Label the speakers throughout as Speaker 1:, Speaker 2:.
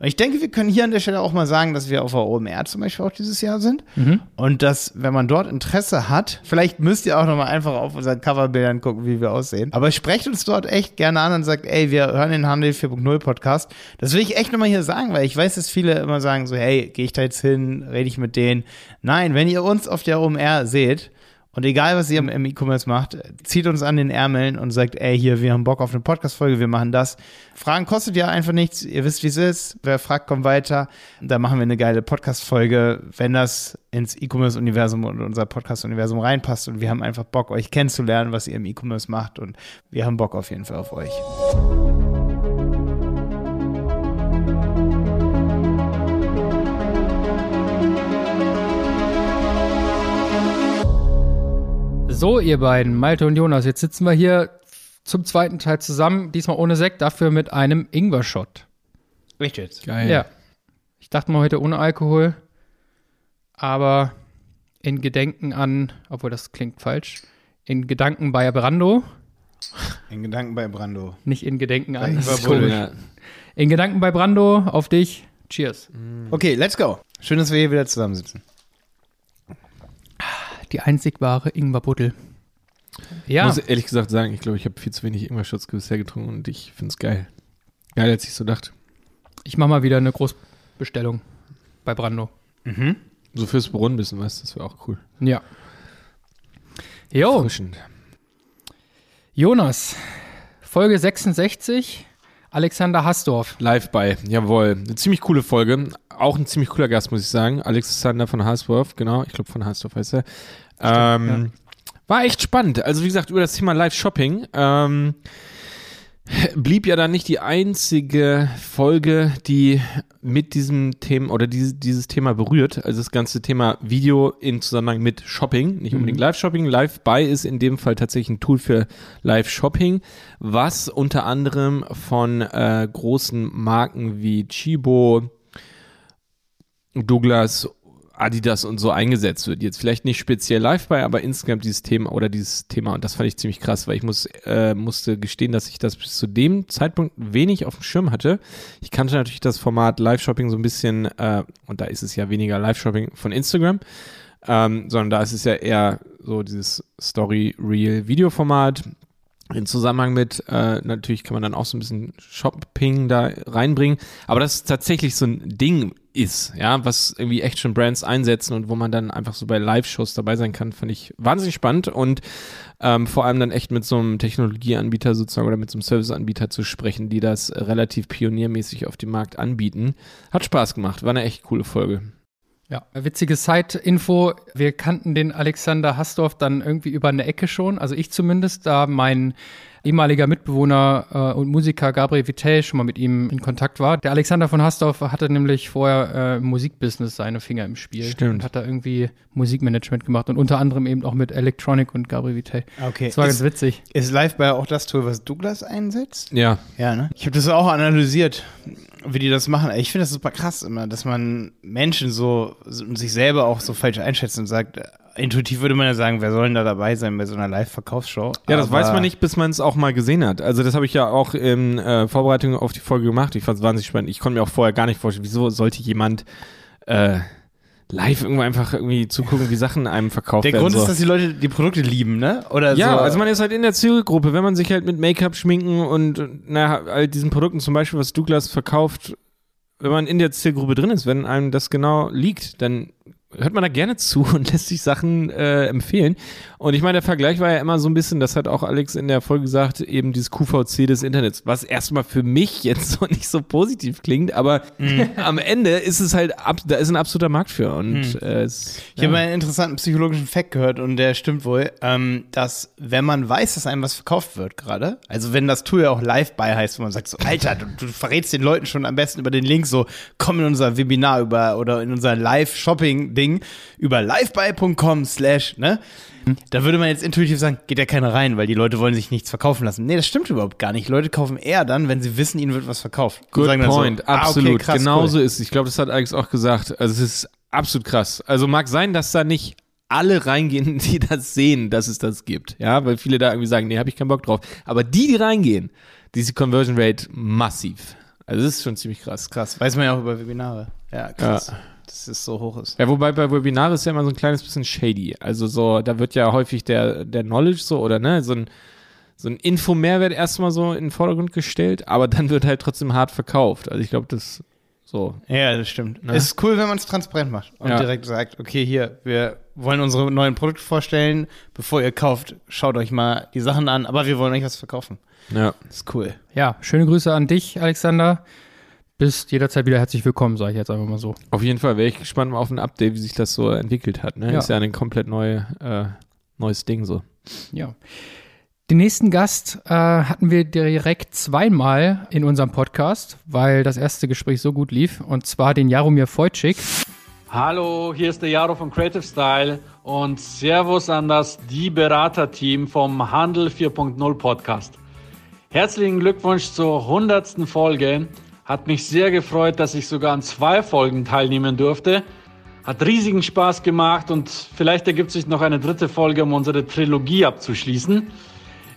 Speaker 1: Und ich denke, wir können hier an der Stelle auch mal sagen, dass wir auf der OMR zum Beispiel auch dieses Jahr sind.
Speaker 2: Mhm.
Speaker 1: Und dass, wenn man dort Interesse hat, vielleicht müsst ihr auch nochmal einfach auf unseren Coverbildern gucken, wie wir aussehen. Aber sprecht uns dort echt gerne an und sagt, ey, wir hören den Handel 4.0 Podcast. Das will ich echt nochmal hier sagen, weil ich weiß, dass viele immer sagen so, hey, gehe ich da jetzt hin, rede ich mit denen. Nein, wenn ihr uns auf der OMR seht, und egal, was ihr im E-Commerce macht, zieht uns an den Ärmeln und sagt, ey, hier, wir haben Bock auf eine Podcast-Folge, wir machen das. Fragen kostet ja einfach nichts. Ihr wisst, wie es ist. Wer fragt, kommt weiter. Da machen wir eine geile Podcast-Folge, wenn das ins E-Commerce-Universum und unser Podcast-Universum reinpasst. Und wir haben einfach Bock, euch kennenzulernen, was ihr im E-Commerce macht. Und wir haben Bock auf jeden Fall auf euch.
Speaker 2: So, ihr beiden, Malte und Jonas, jetzt sitzen wir hier zum zweiten Teil zusammen, diesmal ohne Sekt, dafür mit einem Ingwer-Shot.
Speaker 1: Echt jetzt?
Speaker 3: Geil.
Speaker 2: Ja. Ich dachte mal heute ohne Alkohol, aber in Gedenken an, obwohl das klingt falsch, in Gedanken bei Brando,
Speaker 1: In Gedanken bei Brando.
Speaker 2: nicht in Gedenken
Speaker 1: Bei
Speaker 2: an. das ist komisch.
Speaker 3: Ja.
Speaker 2: In Gedanken bei Brando, auf dich. Cheers.
Speaker 1: Okay, let's go. Schön, dass wir hier wieder zusammensitzen.
Speaker 2: Die einzig wahre Ingwer-Buddel.
Speaker 3: Ich
Speaker 2: Ja,
Speaker 3: muss ehrlich gesagt sagen, ich glaube, ich habe viel zu wenig Ingwer-Shots bisher getrunken und ich finde es geil. Geil, als ich so dachte.
Speaker 2: ich mache mal wieder eine Großbestellung bei Brando.
Speaker 1: Mhm.
Speaker 3: So fürs Brunnenbissen, weißt du, das wäre auch cool.
Speaker 2: Ja. Jo,
Speaker 3: Frischend.
Speaker 2: Jonas, Folge 66, Alexander Hasdorf.
Speaker 3: Live bei, jawohl. Eine ziemlich coole Folge. Auch ein ziemlich cooler Gast, muss ich sagen. Alexander von Harsdorf, genau. Ich glaube, von Harsdorf heißt er. Ähm, War echt spannend. Also, wie gesagt, über das Thema Live-Shopping. Ähm, blieb ja dann nicht die einzige Folge, die mit diesem Thema oder dieses, dieses Thema berührt. Also das ganze Thema Video in Zusammenhang mit Shopping, nicht unbedingt Live-Shopping. Live-Buy ist in dem Fall tatsächlich ein Tool für Live-Shopping, was unter anderem von äh, großen Marken wie Chibo, Douglas, Adidas und so eingesetzt wird. Jetzt vielleicht nicht speziell live bei, aber insgesamt dieses Thema oder dieses Thema und das fand ich ziemlich krass, weil ich muss, äh, musste gestehen, dass ich das bis zu dem Zeitpunkt wenig auf dem Schirm hatte. Ich kannte natürlich das Format Live-Shopping so ein bisschen, äh, und da ist es ja weniger Live-Shopping von Instagram, ähm, sondern da ist es ja eher so dieses Story-Real-Video-Format, in Zusammenhang mit, äh, natürlich kann man dann auch so ein bisschen Shopping da reinbringen, aber das tatsächlich so ein Ding ist, ja, was irgendwie echt schon Brands einsetzen und wo man dann einfach so bei Live-Shows dabei sein kann, fand ich wahnsinnig spannend und ähm, vor allem dann echt mit so einem Technologieanbieter sozusagen oder mit so einem Serviceanbieter zu sprechen, die das relativ pioniermäßig auf dem Markt anbieten. Hat Spaß gemacht, war eine echt coole Folge.
Speaker 2: Ja, witzige Side-Info. Wir kannten den Alexander Hasdorf dann irgendwie über eine Ecke schon, also ich zumindest, da mein ehemaliger Mitbewohner äh, und Musiker Gabriel Vittel schon mal mit ihm in Kontakt war. Der Alexander von Hasdorf hatte nämlich vorher äh, im Musikbusiness seine Finger im Spiel.
Speaker 3: Stimmt.
Speaker 2: Und hat da irgendwie Musikmanagement gemacht und unter anderem eben auch mit Electronic und Gabriel Vittel.
Speaker 1: Okay.
Speaker 2: Das war ganz
Speaker 1: ist,
Speaker 2: witzig.
Speaker 1: ist Live-Buy auch das Tool, was Douglas einsetzt?
Speaker 3: Ja,
Speaker 1: Ja, ne? Ich habe das auch analysiert, wie die das machen. Ich finde das super krass immer, dass man Menschen so sich selber auch so falsch einschätzt und sagt, intuitiv würde man ja sagen, wer soll denn da dabei sein bei so einer Live-Verkaufsshow?
Speaker 3: Ja, das weiß man nicht, bis man es auch mal gesehen hat. Also das habe ich ja auch in äh, Vorbereitung auf die Folge gemacht. Ich fand es wahnsinnig spannend. Ich konnte mir auch vorher gar nicht vorstellen, wieso sollte jemand äh, live irgendwo einfach irgendwie zugucken, wie Sachen einem verkauft
Speaker 1: Der
Speaker 3: werden.
Speaker 1: Grund
Speaker 3: so.
Speaker 1: ist, dass die Leute die Produkte lieben, ne? Oder
Speaker 3: ja,
Speaker 1: so.
Speaker 3: also man ist halt in der Zielgruppe, wenn man sich halt mit Make-up schminken und na, all diesen Produkten zum Beispiel, was Douglas verkauft, wenn man in der Zielgruppe drin ist, wenn einem das genau liegt, dann hört man da gerne zu und lässt sich Sachen äh, empfehlen. Und ich meine, der Vergleich war ja immer so ein bisschen, das hat auch Alex in der Folge gesagt, eben dieses QVC des Internets, was erstmal für mich jetzt so nicht so positiv klingt, aber am Ende ist es halt, ab, da ist ein absoluter Markt für. Und äh, es,
Speaker 1: Ich habe einen interessanten psychologischen Fact gehört und der stimmt wohl, ähm, dass wenn man weiß, dass einem was verkauft wird gerade, also wenn das Tool ja auch live bei heißt, wo man sagt so, Alter, du, du verrätst den Leuten schon am besten über den Link so, komm in unser Webinar über oder in unser Live-Shopping-Ding über livebuy.com slash, ne? Da würde man jetzt intuitiv sagen, geht ja keiner rein, weil die Leute wollen sich nichts verkaufen lassen. Nee, das stimmt überhaupt gar nicht. Leute kaufen eher dann, wenn sie wissen, ihnen wird was verkauft.
Speaker 3: Good point,
Speaker 1: so, ah, okay,
Speaker 3: absolut.
Speaker 1: krass,
Speaker 3: genau
Speaker 1: cool.
Speaker 3: so ist es. Ich glaube, das hat Alex auch gesagt. Also es ist absolut krass. Also mag sein, dass da nicht alle reingehen, die das sehen, dass es das gibt. Ja, weil viele da irgendwie sagen, nee, habe ich keinen Bock drauf. Aber die, die reingehen, die ist die Conversion Rate massiv. Also das ist schon ziemlich krass.
Speaker 1: Krass. Weiß man ja auch über Webinare. Ja, krass.
Speaker 3: Ja.
Speaker 1: Dass es so hoch ist.
Speaker 3: Ja, wobei bei Webinaren ist ja immer so ein kleines bisschen shady. Also so, da wird ja häufig der, der Knowledge so oder ne, so ein, so ein Info-Mehrwert erstmal so in den Vordergrund gestellt, aber dann wird halt trotzdem hart verkauft. Also ich glaube, das so.
Speaker 1: Ja, das stimmt.
Speaker 3: Ne?
Speaker 1: Es ist cool, wenn man es transparent macht und
Speaker 3: Ja.
Speaker 1: direkt sagt, okay, hier, wir wollen unsere neuen Produkte vorstellen. Bevor ihr kauft, schaut euch mal die Sachen an, aber wir wollen euch was verkaufen.
Speaker 3: Ja.
Speaker 1: Das ist cool.
Speaker 2: Ja, schöne Grüße an dich, Alexander. Bist jederzeit wieder herzlich willkommen, sage ich jetzt einfach mal so.
Speaker 3: Auf jeden Fall wäre ich gespannt mal auf ein Update, wie sich das so entwickelt hat. Ne?
Speaker 2: Ja.
Speaker 3: Ist ja ein komplett neue, äh, neues Ding so.
Speaker 2: Ja. Den nächsten Gast äh, hatten wir direkt zweimal in unserem Podcast, weil das erste Gespräch so gut lief, und zwar den Jaromir Wojcik.
Speaker 4: Hallo, hier ist der Jaro von Creative Style und Servus an das Die Berater-Team vom Handel 4.0 Podcast. Herzlichen Glückwunsch zur 100. Folge. Hat mich sehr gefreut, dass ich sogar an zwei Folgen teilnehmen durfte. Hat riesigen Spaß gemacht und vielleicht ergibt sich noch eine dritte Folge, um unsere Trilogie abzuschließen.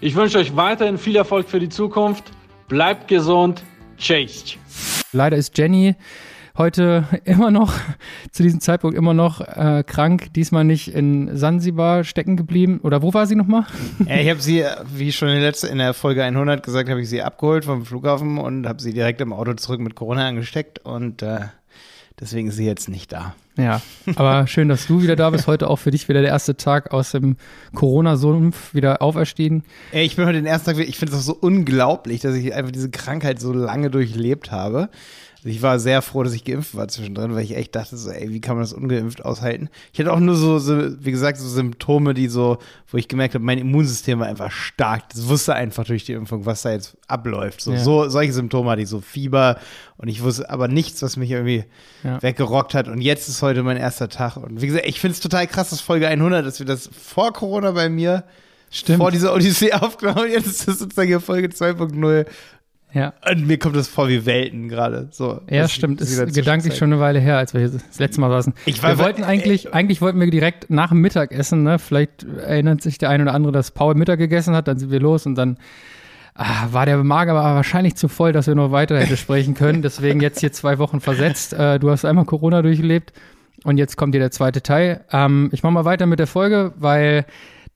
Speaker 4: Ich wünsche euch weiterhin viel Erfolg für die Zukunft. Bleibt gesund. Chase.
Speaker 2: Leider ist Jenny heute immer noch, zu diesem Zeitpunkt immer noch äh, krank, diesmal nicht in Sansibar stecken geblieben. Oder wo war sie nochmal?
Speaker 1: Ja, ich habe sie, wie schon in der, letzten, in der Folge 100 gesagt, habe ich sie abgeholt vom Flughafen und habe sie direkt im Auto zurück mit Corona angesteckt und äh, deswegen ist sie jetzt nicht da.
Speaker 2: Ja, aber schön, dass du wieder da bist. Heute auch für dich wieder der erste Tag aus dem Corona-Sumpf wieder auferstehen.
Speaker 1: Ey, ich bin heute den ersten Tag, ich finde es auch so unglaublich, dass ich einfach diese Krankheit so lange durchlebt habe. Ich war sehr froh, dass ich geimpft war zwischendrin, weil ich echt dachte, so, ey, wie kann man das ungeimpft aushalten? Ich hatte auch nur so, so, wie gesagt, so Symptome, die so, wo ich gemerkt habe, mein Immunsystem war einfach stark. Das wusste einfach durch die Impfung, was da jetzt abläuft. So,
Speaker 2: Ja.
Speaker 1: so solche Symptome hatte ich, so Fieber und ich wusste aber nichts, was mich irgendwie
Speaker 2: Ja.
Speaker 1: weggerockt hat. Und jetzt ist heute mein erster Tag. Und wie gesagt, ich finde es total krass, dass Folge 100, dass wir das vor Corona bei mir
Speaker 2: Stimmt.
Speaker 1: vor dieser Odyssee aufgenommen. Jetzt ist das sozusagen hier Folge 2.0.
Speaker 2: Ja.
Speaker 1: Und mir kommt das vor wie Welten gerade. So,
Speaker 2: Ja, stimmt. Ist gedanklich schon eine Weile her, als wir hier das letzte Mal saßen.
Speaker 1: Ich war-
Speaker 2: wir wollten eigentlich, eigentlich wollten wir direkt nach dem Mittagessen, ne? Vielleicht erinnert sich der eine oder andere, dass Paul Mittag gegessen hat, dann sind wir los und dann ah, war der Magen aber wahrscheinlich zu voll, dass wir noch weiter hätte sprechen können. Deswegen jetzt hier zwei Wochen versetzt. Äh, du hast einmal Corona durchgelebt und jetzt kommt hier der zweite Teil. Ähm, ich mache mal weiter mit der Folge, weil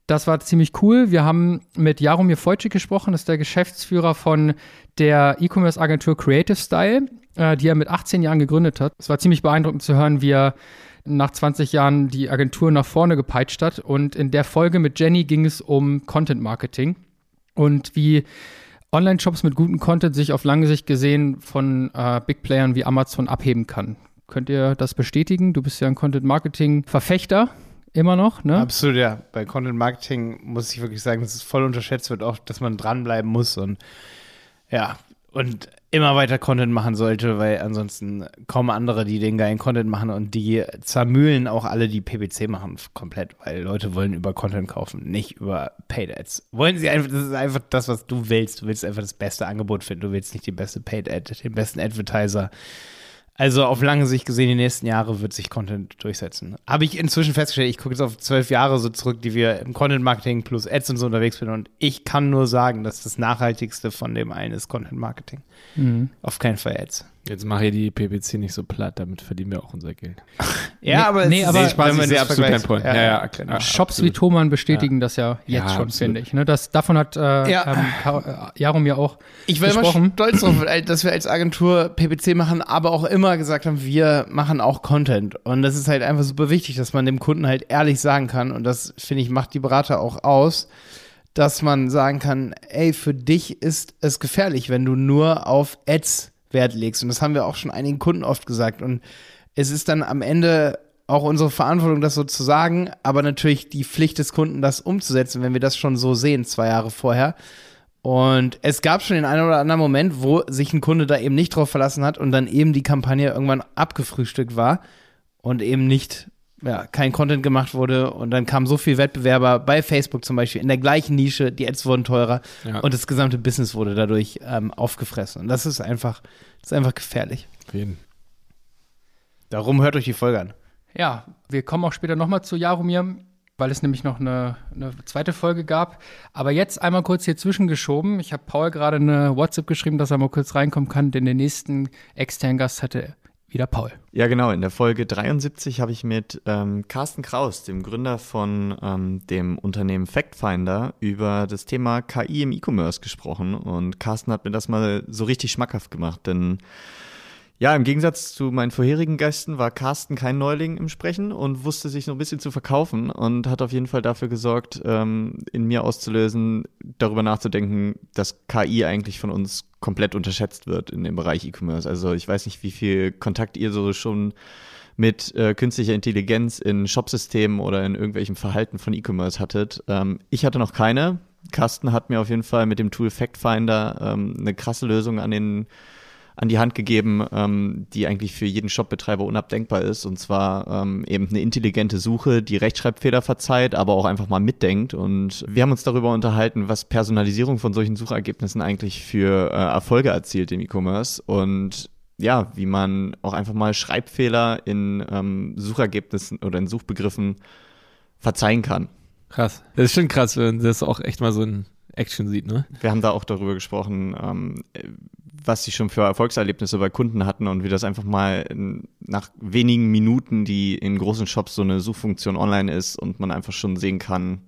Speaker 2: das war ziemlich cool. Wir haben mit Jaromir Wojcik gesprochen, das ist der Geschäftsführer von der E-Commerce-Agentur Creative Style, äh, die er mit 18 Jahren gegründet hat. Es war ziemlich beeindruckend zu hören, wie er nach 20 Jahren die Agentur nach vorne gepeitscht hat. Und in der Folge mit Jenny ging es um Content Marketing und wie Online-Shops mit gutem Content sich auf lange Sicht gesehen von äh, Big Playern wie Amazon abheben kann. Könnt ihr das bestätigen? Du bist ja ein Content-Marketing-Verfechter immer noch, ne?
Speaker 1: Absolut, ja. Bei Content Marketing muss ich wirklich sagen, dass es voll unterschätzt wird, auch, dass man dranbleiben muss und ja, und immer weiter Content machen sollte, weil ansonsten kommen andere, die den geilen Content machen und die zermühlen auch alle, die PPC machen, komplett, weil Leute wollen über Content kaufen, nicht über Paid Ads. Wollen sie einfach, das ist einfach das, was du willst. Du willst einfach das beste Angebot finden, du willst nicht die beste Paid Ad, den besten Advertiser. Also auf lange Sicht gesehen, die nächsten Jahre wird sich Content durchsetzen. Habe ich inzwischen festgestellt, ich gucke jetzt auf zwölf Jahre so zurück, die wir im Content Marketing plus Ads und so unterwegs sind. Und ich kann nur sagen, dass das Nachhaltigste von dem einen ist Content Marketing.
Speaker 2: Mhm.
Speaker 1: Auf keinen Fall Ads.
Speaker 3: Jetzt mach hier die PPC nicht so platt, damit verdienen wir auch unser Geld.
Speaker 1: Ja,
Speaker 2: Nee,
Speaker 1: aber
Speaker 2: nee,
Speaker 1: es
Speaker 2: aber-
Speaker 1: ist,
Speaker 3: Spaß,
Speaker 1: wenn man
Speaker 3: ich
Speaker 1: das
Speaker 3: absolut
Speaker 1: vergleicht-
Speaker 3: Point. Ja, ja,
Speaker 1: genau.
Speaker 3: ja.
Speaker 2: Shops
Speaker 3: absolut.
Speaker 2: wie Thomann bestätigen das ja jetzt
Speaker 3: Ja,
Speaker 2: schon,
Speaker 3: absolut.
Speaker 2: finde ich. Ne? Das, davon hat äh,
Speaker 1: Ja.
Speaker 2: ähm, äh, Jaromir auch
Speaker 1: Ich war immer
Speaker 2: gesprochen.
Speaker 1: stolz darauf, dass wir als Agentur PPC machen, aber auch immer gesagt haben, wir machen auch Content. Und das ist halt einfach super wichtig, dass man dem Kunden halt ehrlich sagen kann. Und das, finde ich, macht die Berater auch aus, dass man sagen kann, ey, für dich ist es gefährlich, wenn du nur auf Ads Wert legst. Und das haben wir auch schon einigen Kunden oft gesagt. Und es ist dann am Ende auch unsere Verantwortung, das so zu sagen, aber natürlich die Pflicht des Kunden, das umzusetzen, wenn wir das schon so sehen, zwei Jahre vorher. Und es gab schon den einen oder anderen Moment, wo sich ein Kunde da eben nicht drauf verlassen hat und dann eben die Kampagne irgendwann abgefrühstückt war und eben nicht, ja, kein Content gemacht wurde und dann kam so viel Wettbewerber bei Facebook zum Beispiel in der gleichen Nische, die Ads wurden teurer
Speaker 3: Ja.
Speaker 1: und das gesamte Business wurde dadurch ähm, aufgefressen. Und das ist einfach, das ist einfach gefährlich.
Speaker 3: Jeden.
Speaker 1: Darum hört euch die Folge an.
Speaker 2: Ja, wir kommen auch später nochmal zu Jaromir. weil es nämlich noch eine, eine zweite Folge gab. Aber jetzt einmal kurz hier zwischengeschoben. Ich habe Paul gerade eine WhatsApp geschrieben, dass er mal kurz reinkommen kann, denn den nächsten externen Gast hatte wieder Paul.
Speaker 5: Ja, genau. In der Folge 73 habe ich mit ähm, Carsten Kraus, dem Gründer von ähm, dem Unternehmen FactFinder, über das Thema KI im E-Commerce gesprochen. Und Carsten hat mir das mal so richtig schmackhaft gemacht, denn ja, im Gegensatz zu meinen vorherigen Gästen war Carsten kein Neuling im Sprechen und wusste sich so ein bisschen zu verkaufen und hat auf jeden Fall dafür gesorgt, ähm, in mir auszulösen, darüber nachzudenken, dass KI eigentlich von uns komplett unterschätzt wird in dem Bereich E-Commerce. Also ich weiß nicht, wie viel Kontakt ihr so schon mit äh, künstlicher Intelligenz in Shopsystemen oder in irgendwelchem Verhalten von E-Commerce hattet. Ähm, ich hatte noch keine. Carsten hat mir auf jeden Fall mit dem Tool FactFinder ähm, eine krasse Lösung an den an die Hand gegeben, ähm, die eigentlich für jeden Shopbetreiber unabdenkbar ist. Und zwar ähm, eben eine intelligente Suche, die Rechtschreibfehler verzeiht, aber auch einfach mal mitdenkt. Und wir haben uns darüber unterhalten, was Personalisierung von solchen Suchergebnissen eigentlich für äh, Erfolge erzielt im E-Commerce. Und ja, wie man auch einfach mal Schreibfehler in ähm, Suchergebnissen oder in Suchbegriffen verzeihen kann.
Speaker 3: Krass. Das ist schon krass, wenn das auch echt mal so ein Action sieht, ne?
Speaker 5: Wir haben da auch darüber gesprochen, ähm, was sie schon für Erfolgserlebnisse bei Kunden hatten und wie das einfach mal nach wenigen Minuten, die in großen Shops so eine Suchfunktion online ist und man einfach schon sehen kann,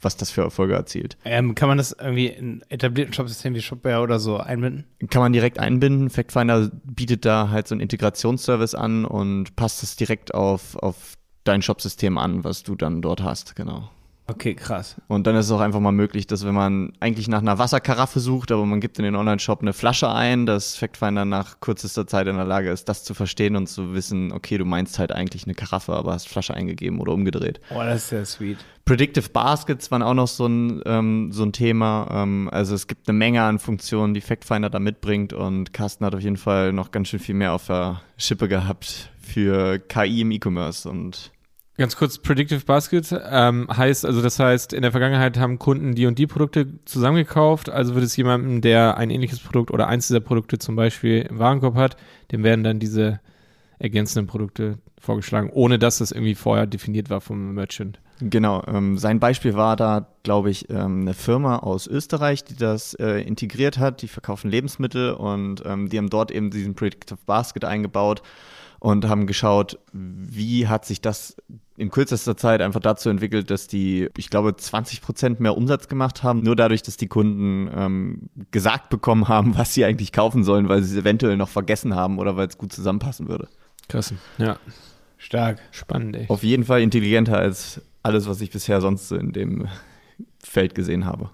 Speaker 5: was das für Erfolge erzielt.
Speaker 1: Ähm, kann man das irgendwie in etablierten Shopsystemen wie Shopware oder so einbinden?
Speaker 5: Kann man direkt einbinden. Factfinder bietet da halt so einen Integrationsservice an und passt es direkt auf, auf dein Shopsystem an, was du dann dort hast, genau.
Speaker 1: Okay, krass.
Speaker 5: Und dann ist es auch einfach mal möglich, dass wenn man eigentlich nach einer Wasserkaraffe sucht, aber man gibt in den Online-Shop eine Flasche ein, dass Factfinder nach kürzester Zeit in der Lage ist, das zu verstehen und zu wissen, okay, du meinst halt eigentlich eine Karaffe, aber hast Flasche eingegeben oder umgedreht.
Speaker 1: Oh, das ist sehr sweet.
Speaker 5: Predictive Baskets waren auch noch so ein, ähm, so ein Thema. Ähm, also es gibt eine Menge an Funktionen, die Factfinder da mitbringt und Carsten hat auf jeden Fall noch ganz schön viel mehr auf der Schippe gehabt für KI im E-Commerce und
Speaker 3: Ganz kurz, Predictive Basket ähm, heißt, also das heißt, in der Vergangenheit haben Kunden die und die Produkte zusammengekauft, also wird es jemandem, der ein ähnliches Produkt oder eins dieser Produkte zum Beispiel im Warenkorb hat, dem werden dann diese ergänzenden Produkte vorgeschlagen, ohne dass das irgendwie vorher definiert war vom Merchant.
Speaker 5: Genau, ähm, sein Beispiel war da, glaube ich, ähm, eine Firma aus Österreich, die das äh, integriert hat, die verkaufen Lebensmittel und ähm, die haben dort eben diesen Predictive Basket eingebaut und haben geschaut, wie hat sich das in kürzester Zeit einfach dazu entwickelt, dass die, ich glaube, 20 Prozent mehr Umsatz gemacht haben, nur dadurch, dass die Kunden ähm, gesagt bekommen haben, was sie eigentlich kaufen sollen, weil sie es eventuell noch vergessen haben oder weil es gut zusammenpassen würde.
Speaker 3: Krass. Ja.
Speaker 1: Stark.
Speaker 3: Spannend, ey.
Speaker 5: Auf jeden Fall intelligenter als alles, was ich bisher sonst so in dem Feld gesehen habe.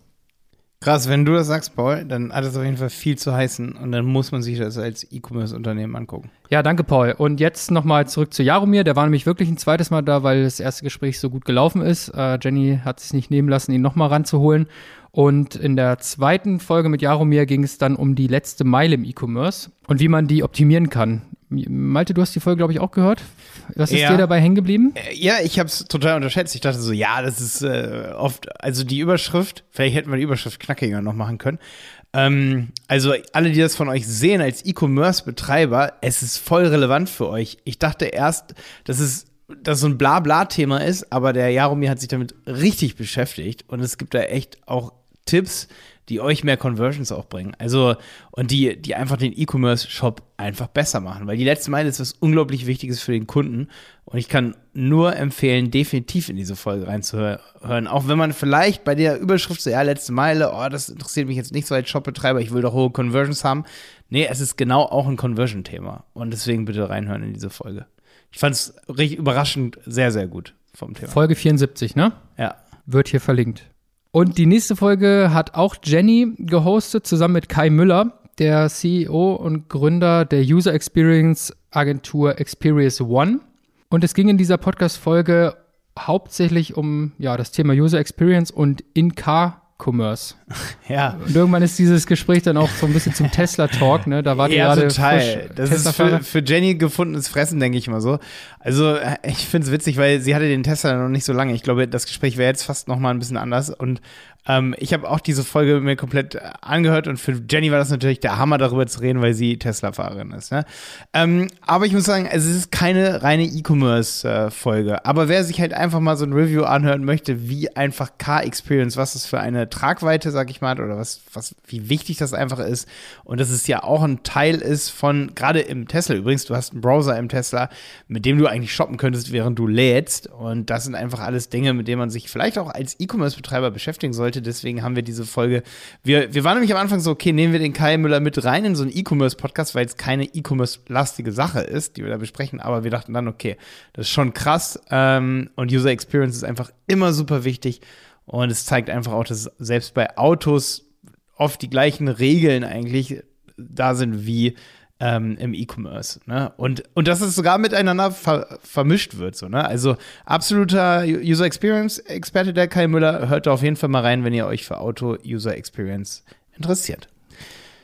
Speaker 1: Krass, wenn du das sagst, Paul, dann hat es auf jeden Fall viel zu heißen und dann muss man sich das als E-Commerce-Unternehmen angucken.
Speaker 2: Ja, danke, Paul. Und jetzt nochmal zurück zu Jaromir. Der war nämlich wirklich ein zweites Mal da, weil das erste Gespräch so gut gelaufen ist. Äh, Jenny hat es nicht nehmen lassen, ihn nochmal ranzuholen. Und in der zweiten Folge mit Jaromir ging es dann um die letzte Meile im E-Commerce und wie man die optimieren kann. Malte, du hast die Folge, glaube ich, auch gehört. Was ist
Speaker 1: Ja.
Speaker 2: dir dabei hängen geblieben?
Speaker 1: Äh, Ja, ich habe es total unterschätzt. Ich dachte so, ja, das ist äh, oft, also die Überschrift, vielleicht hätten wir die Überschrift knackiger noch machen können. Ähm, also alle, die das von euch sehen als E-Commerce-Betreiber, es ist voll relevant für euch. Ich dachte erst, dass es dass so ein Blabla-Thema ist, aber der Jaromir hat sich damit richtig beschäftigt und es gibt da echt auch Tipps, die euch mehr Conversions auch bringen. Also, und die, die einfach den E-Commerce-Shop einfach besser machen. Weil die letzte Meile ist was unglaublich Wichtiges für den Kunden. Und ich kann nur empfehlen, definitiv in diese Folge reinzuhören. Auch wenn man vielleicht bei der Überschrift so, ja, letzte Meile, oh, das interessiert mich jetzt nicht so als Shopbetreiber, ich will doch hohe Conversions haben. Nee, es ist genau auch ein Conversion-Thema. Und deswegen bitte reinhören in diese Folge. Ich fand es richtig überraschend sehr, sehr gut vom Thema.
Speaker 2: Folge 74, ne?
Speaker 1: Ja.
Speaker 2: Wird hier verlinkt. Und die nächste Folge hat auch Jenny gehostet, zusammen mit Kai Müller, der CEO und Gründer der User Experience Agentur Experience One. Und es ging in dieser Podcast-Folge hauptsächlich um ja, das Thema User Experience und In-Car-Commerce.
Speaker 1: Ja.
Speaker 2: Und irgendwann ist dieses Gespräch dann auch so ein bisschen zum Tesla-Talk, ne? Da war die
Speaker 1: Ja,
Speaker 2: gerade
Speaker 1: total.
Speaker 2: frisch
Speaker 1: Das ist für, für Jenny gefundenes Fressen, denke ich mal so. Also, ich finde es witzig, weil sie hatte den Tesla noch nicht so lange. Ich glaube, das Gespräch wäre jetzt fast noch mal ein bisschen anders. Und Ähm, ich habe auch diese Folge mir komplett äh, angehört und für Jenny war das natürlich der Hammer, darüber zu reden, weil sie Tesla-Fahrerin ist. Ne? Ähm, aber ich muss sagen, es ist keine reine E-Commerce-Folge. Äh, aber wer sich halt einfach mal so ein Review anhören möchte, wie einfach Car Experience, was das für eine Tragweite, sag ich mal, oder was, was, wie wichtig das einfach ist und dass es ja auch ein Teil ist von, gerade im Tesla übrigens, du hast einen Browser im Tesla, mit dem du eigentlich shoppen könntest, während du lädst. Und das sind einfach alles Dinge, mit denen man sich vielleicht auch als E-Commerce-Betreiber beschäftigen sollte. Deswegen haben wir diese Folge. Wir, wir waren nämlich am Anfang so, okay, nehmen wir den Kai Müller mit rein in so einen E-Commerce-Podcast, weil es keine E-Commerce-lastige Sache ist, die wir da besprechen. Aber wir dachten dann, okay, das ist schon krass. Ähm, und User Experience ist einfach immer super wichtig. Und es zeigt einfach auch, dass selbst bei Autos oft die gleichen Regeln eigentlich da sind wie ähm, im E-Commerce. Ne? Und, und dass es sogar miteinander ver vermischt wird. So, ne? Also absoluter User Experience-Experte der Kai Müller. Hört da auf jeden Fall mal rein, wenn ihr euch für Auto-User Experience interessiert.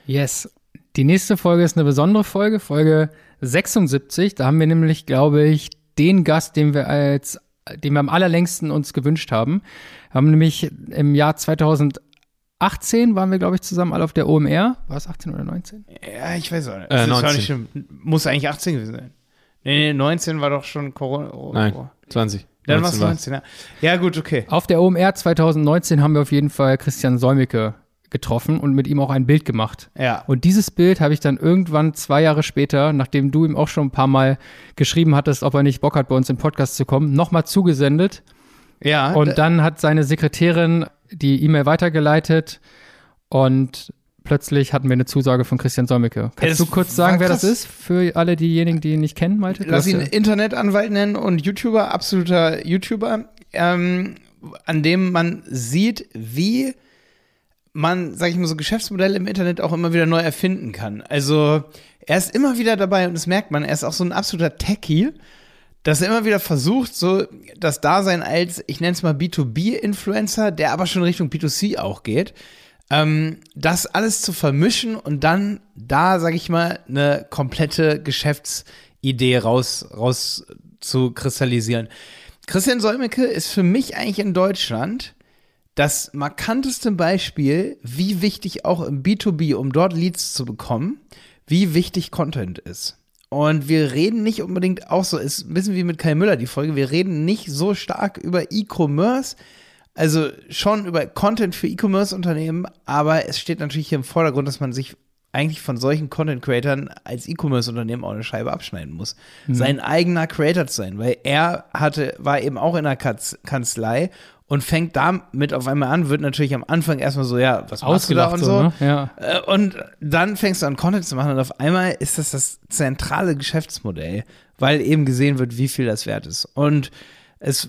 Speaker 2: Yes. Die nächste Folge ist eine besondere Folge, Folge 76. Da haben wir nämlich, glaube ich, den Gast, den wir als den wir am allerlängsten uns gewünscht haben. Wir haben nämlich im Jahr 2000 18 waren wir, glaube ich, zusammen alle auf der OMR. War es 18 oder 19?
Speaker 1: Ja, ich weiß auch nicht.
Speaker 3: Äh, 19.
Speaker 1: Nicht Muss eigentlich 18 gewesen sein. Nee, nee, 19 war doch schon Corona. Oh,
Speaker 3: Nein,
Speaker 1: oh.
Speaker 3: 20.
Speaker 1: Dann war es 19, ja. Ja, gut, okay.
Speaker 2: Auf der OMR 2019 haben wir auf jeden Fall Christian Säumicke getroffen und mit ihm auch ein Bild gemacht.
Speaker 1: Ja.
Speaker 2: Und dieses Bild habe ich dann irgendwann zwei Jahre später, nachdem du ihm auch schon ein paar Mal geschrieben hattest, ob er nicht Bock hat, bei uns im Podcast zu kommen, nochmal zugesendet.
Speaker 1: Ja.
Speaker 2: Und dann hat seine Sekretärin die E-Mail weitergeleitet und plötzlich hatten wir eine Zusage von Christian Sommecke. Kannst
Speaker 1: Es
Speaker 2: du kurz sagen, wer das ist? Für alle diejenigen, die ihn nicht kennen, Malte?
Speaker 1: Lass ihn Internetanwalt nennen und YouTuber, absoluter YouTuber, ähm, an dem man sieht, wie man, sag ich mal, so Geschäftsmodelle im Internet auch immer wieder neu erfinden kann. Also er ist immer wieder dabei und das merkt man, er ist auch so ein absoluter Techie, dass er immer wieder versucht, so das Dasein als, ich nenne es mal B2B-Influencer, der aber schon Richtung B2C auch geht, ähm, das alles zu vermischen und dann da, sag ich mal, eine komplette Geschäftsidee raus, raus zu kristallisieren. Christian Solmecke ist für mich eigentlich in Deutschland das markanteste Beispiel, wie wichtig auch im B2B, um dort Leads zu bekommen, wie wichtig Content ist. Und wir reden nicht unbedingt auch so, ist ein bisschen wie mit Kai Müller die Folge, wir reden nicht so stark über E-Commerce, also schon über Content für E-Commerce-Unternehmen, aber es steht natürlich hier im Vordergrund, dass man sich eigentlich von solchen Content-Creatern als E-Commerce-Unternehmen auch eine Scheibe abschneiden muss. Sein eigener Creator zu sein, weil er hatte, war eben auch in der Katz Kanzlei und fängt damit auf einmal an, wird natürlich am Anfang erstmal so, ja, was machst du da und
Speaker 2: so,
Speaker 1: so.
Speaker 2: ne? Ja.
Speaker 1: Äh, Und dann fängst du an, Content zu machen und auf einmal ist das das zentrale Geschäftsmodell, weil eben gesehen wird, wie viel das wert ist. Und es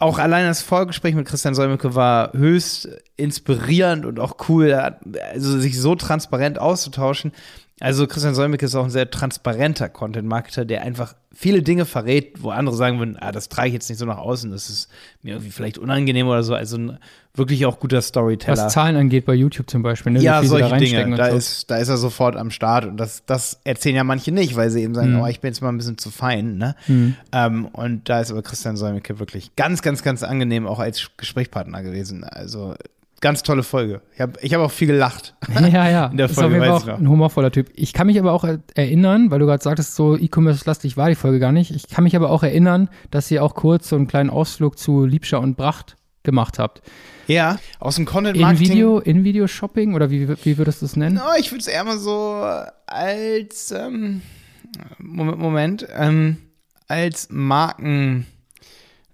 Speaker 1: auch allein das Vorgespräch mit Christian Solmecke war höchst inspirierend und auch cool, also sich so transparent auszutauschen. Also Christian Solmecke ist auch ein sehr transparenter Content-Marketer, der einfach viele Dinge verrät, wo andere sagen würden, ah, das trage ich jetzt nicht so nach außen, das ist mir irgendwie vielleicht unangenehm oder so. Also ein wirklich auch guter Storyteller.
Speaker 2: Was Zahlen angeht bei YouTube zum Beispiel. Ne?
Speaker 1: Ja, solche
Speaker 2: da
Speaker 1: Dinge. Da
Speaker 2: so.
Speaker 1: ist, da ist er sofort am Start und das, das erzählen ja manche nicht, weil sie eben sagen,
Speaker 2: Mhm.
Speaker 1: oh, ich bin jetzt mal ein bisschen zu fein, ne?
Speaker 2: Mhm.
Speaker 1: Ähm, und da ist aber Christian Solmecke wirklich ganz, ganz, ganz angenehm auch als Gesprächspartner gewesen. Also ganz tolle Folge. Ich habe ich hab auch viel gelacht.
Speaker 2: Ja, ja.
Speaker 1: In der
Speaker 2: ist
Speaker 1: Folge weiß
Speaker 2: auch ein humorvoller Typ. Ich kann mich aber auch er- erinnern, weil du gerade sagtest, so E-Commerce-lastig war die Folge gar nicht. Ich kann mich aber auch erinnern, dass ihr auch kurz so einen kleinen Ausflug zu Liebscher und Bracht gemacht habt.
Speaker 1: Ja, aus dem
Speaker 2: In
Speaker 1: Content-Marketing.
Speaker 2: Video, in Video Shopping oder wie, wie würdest du es nennen?
Speaker 1: No, ich würde es eher mal so als ähm, Moment, Moment ähm, als Marken.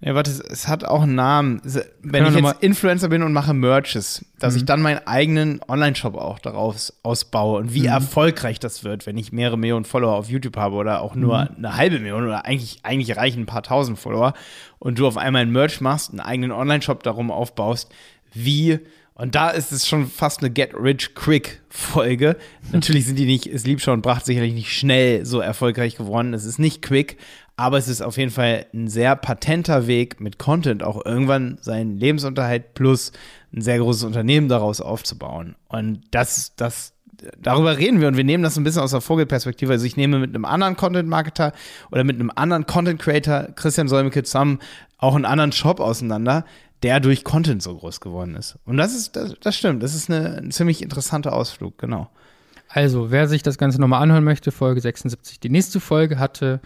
Speaker 1: Ja, warte, es, hat auch einen Namen. Wenn ich jetzt Influencer bin und mache Merches, dass
Speaker 2: Mhm.
Speaker 1: ich dann meinen eigenen Online-Shop auch daraus ausbaue und
Speaker 2: Mhm.
Speaker 1: wie erfolgreich das wird, wenn ich mehrere Millionen Follower auf YouTube habe oder auch nur
Speaker 2: Mhm.
Speaker 1: eine halbe Million oder eigentlich, eigentlich reichen ein paar tausend Follower und du auf einmal ein Merch machst, einen eigenen Online-Shop darum aufbaust, wie und da ist es schon fast eine Get Rich Quick Folge. Natürlich sind die nicht, ist Liebschau und Bracht sicherlich nicht schnell so erfolgreich geworden. Es ist nicht quick, aber es ist auf jeden Fall ein sehr patenter Weg mit Content auch irgendwann seinen Lebensunterhalt plus ein sehr großes Unternehmen daraus aufzubauen. Und das, das, darüber reden wir und wir nehmen das ein bisschen aus der Vogelperspektive. Also ich nehme mit einem anderen Content-Marketer oder mit einem anderen Content-Creator, Christian Solmecke, zusammen auch einen anderen Shop auseinander, der durch Content so groß geworden ist. Und das ist, das, das stimmt, das ist eine, ein ziemlich interessanter Ausflug, genau.
Speaker 2: Also, wer sich das Ganze nochmal anhören möchte, Folge 76. Die nächste Folge hatte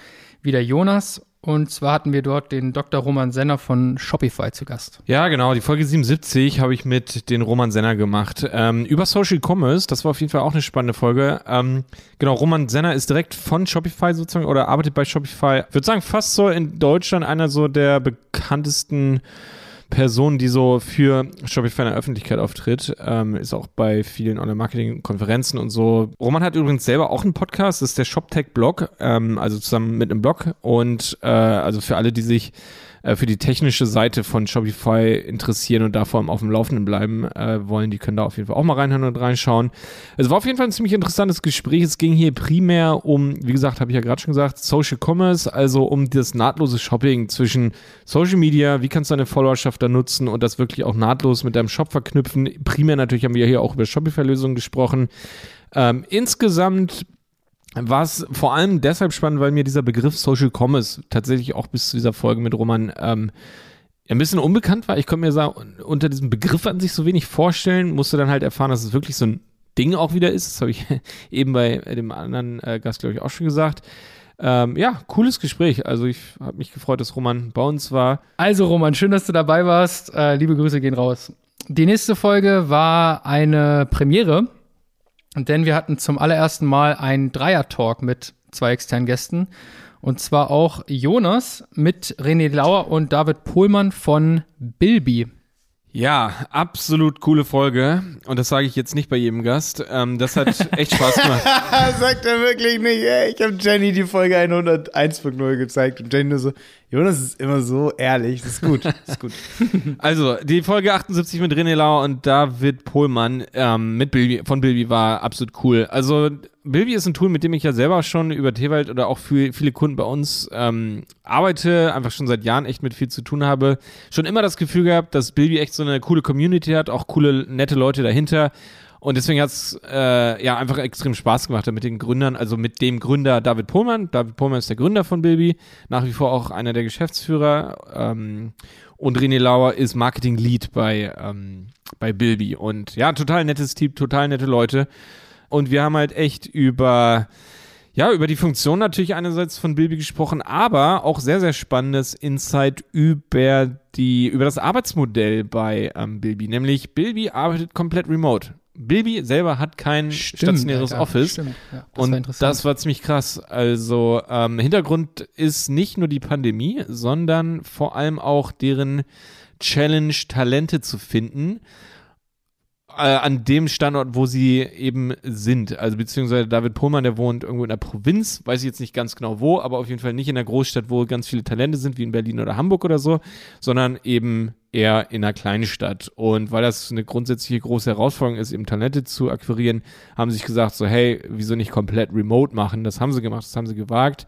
Speaker 2: wieder Jonas und zwar hatten wir dort den Dr. Roman Senner von Shopify zu Gast.
Speaker 3: Ja, genau. Die Folge 77 habe ich mit den Roman Senner gemacht. Ähm, über Social Commerce. Das war auf jeden Fall auch eine spannende Folge. Ähm, genau, Roman Senner ist direkt von Shopify sozusagen oder arbeitet bei Shopify. Ich würde sagen, fast so in Deutschland einer so der bekanntesten Person, die so für Shopify in der Öffentlichkeit auftritt, ähm, ist auch bei vielen Online-Marketing-Konferenzen und so. Roman hat übrigens selber auch einen Podcast, das ist der ShopTech-Blog, ähm, also zusammen mit einem Blog und äh, also für alle, die sich äh, für die technische Seite von Shopify interessieren und da vor allem auf dem Laufenden bleiben äh, wollen, die können da auf jeden Fall auch mal reinhören und reinschauen. Es war auf jeden Fall ein ziemlich interessantes Gespräch. Es ging hier primär um, wie gesagt, habe ich ja gerade schon gesagt, Social Commerce, also um das nahtlose Shopping zwischen Social Media, wie kannst du deine Followerschaft da nutzen und das wirklich auch nahtlos mit deinem Shop verknüpfen. Primär natürlich haben wir hier auch über Shopify-Lösungen gesprochen. Ähm, insgesamt war es vor allem deshalb spannend, weil mir dieser Begriff Social Commerce tatsächlich auch bis zu dieser Folge mit Roman ähm, ein bisschen unbekannt war. Ich konnte mir sagen, unter diesem Begriff an sich so wenig vorstellen, musste dann halt erfahren, dass es wirklich so ein Ding auch wieder ist. Das habe ich eben bei dem anderen äh, Gast, glaube ich, auch schon gesagt. Ähm, ja, cooles Gespräch. Also ich habe mich gefreut, dass Roman bei uns war.
Speaker 2: Also Roman, schön, dass du dabei warst. Äh, liebe Grüße gehen raus. Die nächste Folge war eine Premiere denn wir hatten zum allerersten Mal einen Dreier-Talk mit zwei externen Gästen. Und zwar auch Jonas mit René Lauer und David Pohlmann von Bilby.
Speaker 3: Ja, absolut coole Folge. Und das sage ich jetzt nicht bei jedem Gast. Ähm, das hat echt Spaß gemacht.
Speaker 1: Sagt er wirklich nicht. Ey, ich habe Jenny die Folge 101.0 gezeigt und Jenny nur so, Jonas ist immer so ehrlich. Das ist gut. Das ist gut.
Speaker 3: Also, die Folge 78 mit René Lauer und David Pohlmann ähm, mit Bilby, von Bilby war absolut cool. Also, Bilby ist ein Tool, mit dem ich ja selber schon über Tewald oder auch für viele Kunden bei uns ähm, arbeite, einfach schon seit Jahren echt mit viel zu tun habe. Schon immer das Gefühl gehabt, dass Bilby echt so eine coole Community hat, auch coole, nette Leute dahinter. Und deswegen hat es äh, ja einfach extrem Spaß gemacht mit den Gründern, also mit dem Gründer David Pohlmann. David Pohlmann ist der Gründer von Bilby, nach wie vor auch einer der Geschäftsführer. Ähm, und René Lauer ist Marketing Lead bei, ähm, bei Bilby. Und ja, total nettes Team, total nette Leute. Und wir haben halt echt über ja, über die Funktion natürlich einerseits von Bilby gesprochen, aber auch sehr, sehr spannendes Insight über die, über das Arbeitsmodell bei ähm, Bilby. Nämlich Bilby arbeitet komplett remote. Bilby selber hat kein stimmt, stationäres Alter, Office. Stimmt. Ja, das und das war ziemlich krass. Also ähm, Hintergrund ist nicht nur die Pandemie, sondern vor allem auch deren Challenge, Talente zu finden an dem Standort, wo sie eben sind. Also beziehungsweise David Pohlmann, der wohnt irgendwo in der Provinz, weiß ich jetzt nicht ganz genau wo, aber auf jeden Fall nicht in der Großstadt, wo ganz viele Talente sind, wie in Berlin oder Hamburg oder so, sondern eben eher in einer kleinen Stadt. Und weil das eine grundsätzliche große Herausforderung ist, eben Talente zu akquirieren, haben sie sich gesagt, so hey, wieso nicht komplett remote machen? Das haben sie gemacht, das haben sie gewagt.